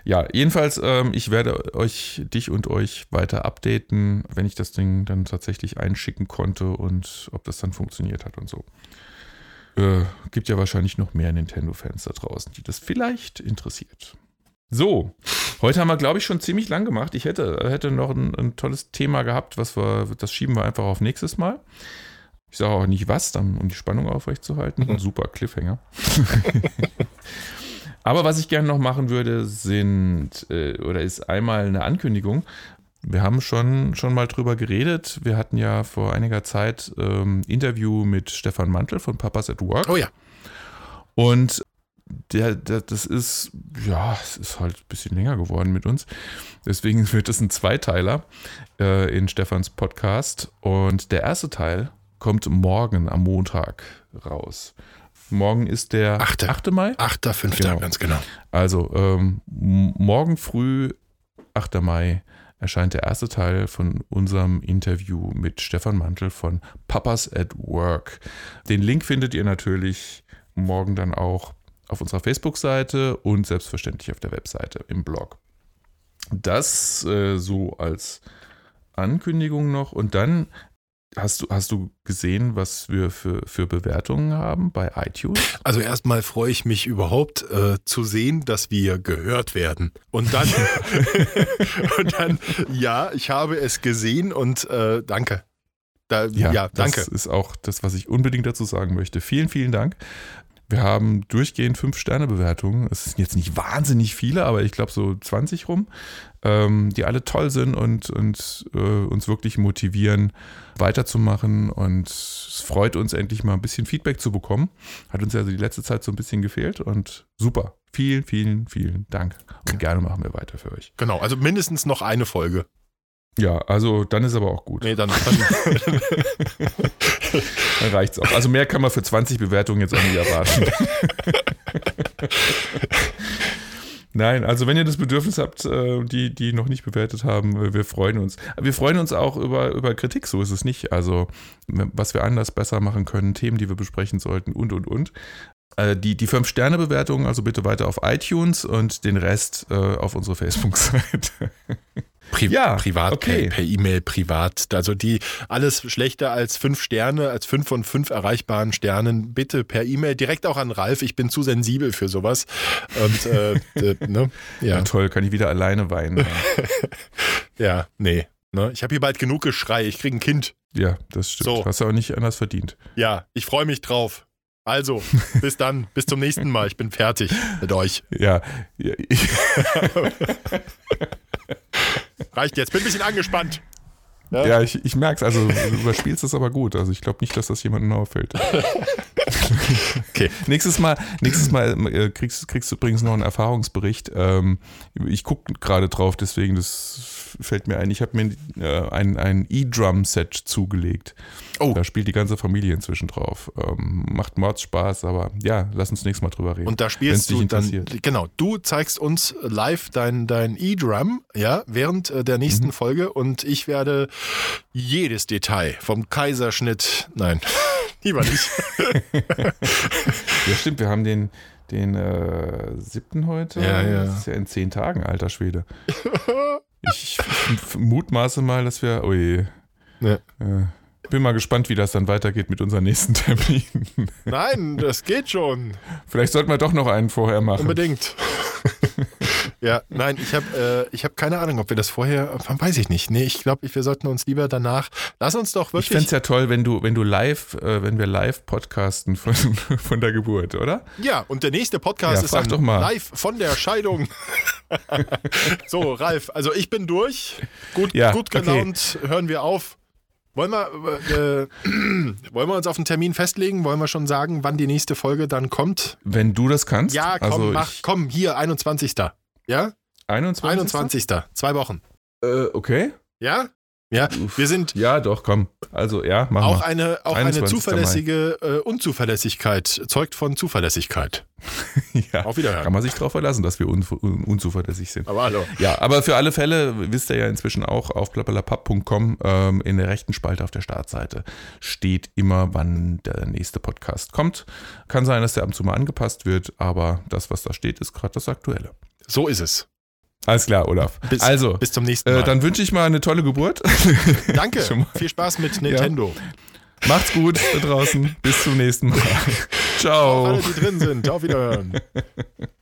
Ja, jedenfalls, ähm, ich werde euch, dich und euch weiter updaten, wenn ich das Ding dann tatsächlich einschicken konnte und ob das dann funktioniert hat und so. Äh, gibt ja wahrscheinlich noch mehr Nintendo-Fans da draußen, die das vielleicht interessiert. So, heute haben wir, glaube ich, schon ziemlich lang gemacht. Ich hätte, hätte noch ein, ein tolles Thema gehabt, was wir, das schieben wir einfach auf nächstes Mal. Ich sage auch nicht was, dann, um die Spannung aufrechtzuerhalten. Ein super Cliffhanger. Aber was ich gerne noch machen würde, sind äh, oder ist einmal eine Ankündigung. Wir haben schon, schon mal drüber geredet. Wir hatten ja vor einiger Zeit ähm, Interview mit Stefan Mantel von Papas at Work. Oh ja. Und der, der, das ist, ja, es ist halt ein bisschen länger geworden mit uns. Deswegen wird es ein Zweiteiler äh, in Stefans Podcast. Und der erste Teil kommt morgen am Montag raus. Morgen ist der Achte. 8. Mai. 8.5. Genau. ganz genau. Also ähm, morgen früh, 8. Mai, erscheint der erste Teil von unserem Interview mit Stefan Mantel von Papas at Work. Den Link findet ihr natürlich morgen dann auch auf unserer Facebook-Seite und selbstverständlich auf der Webseite im Blog. Das äh, so als Ankündigung noch. Und dann hast du, hast du gesehen, was wir für, für Bewertungen haben bei iTunes? Also erstmal freue ich mich überhaupt äh, zu sehen, dass wir gehört werden. Und dann, und dann, ja, ich habe es gesehen und äh, danke. Da, ja, danke. Das ist auch das, was ich unbedingt dazu sagen möchte. Vielen, vielen Dank. Wir haben durchgehend 5-Sterne-Bewertungen. Es sind jetzt nicht wahnsinnig viele, aber ich glaube so 20 rum, ähm, die alle toll sind und, und äh, uns wirklich motivieren, weiterzumachen. Und es freut uns endlich mal ein bisschen Feedback zu bekommen. Hat uns ja also die letzte Zeit so ein bisschen gefehlt und super. Vielen, vielen, vielen Dank. Und gerne machen wir weiter für euch. Genau, also mindestens noch eine Folge. Ja, also dann ist aber auch gut. Nee, dann, dann Dann reicht's auch. Also mehr kann man für 20 Bewertungen jetzt auch nicht erwarten. Nein, also wenn ihr das Bedürfnis habt, äh, die, die noch nicht bewertet haben, äh, wir freuen uns. Wir freuen uns auch über, über Kritik, so ist es nicht. Also was wir anders besser machen können, Themen, die wir besprechen sollten und, und, und. Äh, Die, die 5-Sterne-Bewertung, also bitte weiter auf iTunes und den Rest auf unsere Facebook-Seite. Pri Ja, privat, okay. per E-Mail, privat. Also die alles schlechter als fünf Sterne, als fünf von fünf erreichbaren Sternen, bitte per E-Mail direkt auch an Ralf. Ich bin zu sensibel für sowas. Und äh, ne? Ja, ja, toll, kann ich wieder alleine weinen. ja, nee. Ne? Ich habe hier bald genug Geschrei. Ich kriege ein Kind. Ja, das stimmt. So. Hast du auch nicht anders verdient. Ja, ich freue mich drauf. Also, bis dann, bis zum nächsten Mal. Ich bin fertig mit euch. Ja, ja Reicht jetzt. Bin ein bisschen angespannt. Ja, ich, ich merke es. Also, du überspielst es aber gut. Also, ich glaube nicht, dass das jemandem auffällt. Okay. Nächstes Mal, nächstes Mal äh, kriegst, kriegst du übrigens noch einen Erfahrungsbericht. Ähm, ich gucke gerade drauf, deswegen, das fällt mir ein. Ich habe mir äh, ein, ein E-Drum-Set zugelegt. Oh. Da spielt die ganze Familie inzwischen drauf. Ähm, macht Mords Spaß, aber ja, lass uns nächstes Mal drüber reden. Und da spielst du dann, interessiert. genau, du zeigst uns live dein, dein E-Drum, ja, während äh, der nächsten Mhm. Folge und ich werde jedes Detail vom Kaiserschnitt, nein, lieber nicht. Ja, stimmt, wir haben den, den äh, siebten heute. Ja, ja. Das ist ja in zehn Tagen, alter Schwede. Ich mutmaße mal, dass wir. Oh je. Ja. Äh, bin mal gespannt, wie das dann weitergeht mit unseren nächsten Terminen. Nein, das geht schon, Vielleicht sollten wir doch noch einen vorher machen. unbedingt. Ja, nein, ich habe äh, ich hab keine Ahnung, ob wir das vorher, weiß ich nicht. Nee, ich glaube, wir sollten uns lieber danach, lass uns doch Ich wirklich. fände es ja toll, wenn du, wenn du live, äh, wenn wir live podcasten von, von der Geburt, oder? Ja, und der nächste Podcast Ja, ist dann doch mal. live von der Scheidung. so, Ralf, also ich bin durch. Gut, Ja, gut okay. gelaunt, hören wir auf. Wollen wir, äh, wollen wir uns auf einen Termin festlegen? Wollen wir schon sagen, wann die nächste Folge dann kommt? Wenn du das kannst. Ja, komm, also mach, ich, komm, hier, 21. Ja? 21. 21. Zwei Wochen. Äh, okay. Ja? Ja, wir sind Ja, doch, komm. Also, ja, machen auch wir. eine, auch eine 21. zuverlässige äh, Unzuverlässigkeit, zeugt von Zuverlässigkeit. ja. Auf Wiederhören. Kann man sich darauf verlassen, dass wir un un unzuverlässig sind. Aber hallo. Ja, aber für alle Fälle wisst ihr ja inzwischen auch auf blablabla.com ähm, in der rechten Spalte auf der Startseite steht immer, wann der nächste Podcast kommt. Kann sein, dass der ab und zu mal angepasst wird, aber das, was da steht, ist gerade das Aktuelle. So ist es. Alles klar, Olaf. Bis, also, bis zum nächsten Mal. äh, dann wünsche ich mal eine tolle Geburt. Danke. Viel Spaß mit Nintendo. Macht's gut da draußen. Bis zum nächsten Mal. Ciao. alle, die drin sind. Auf Wiederhören.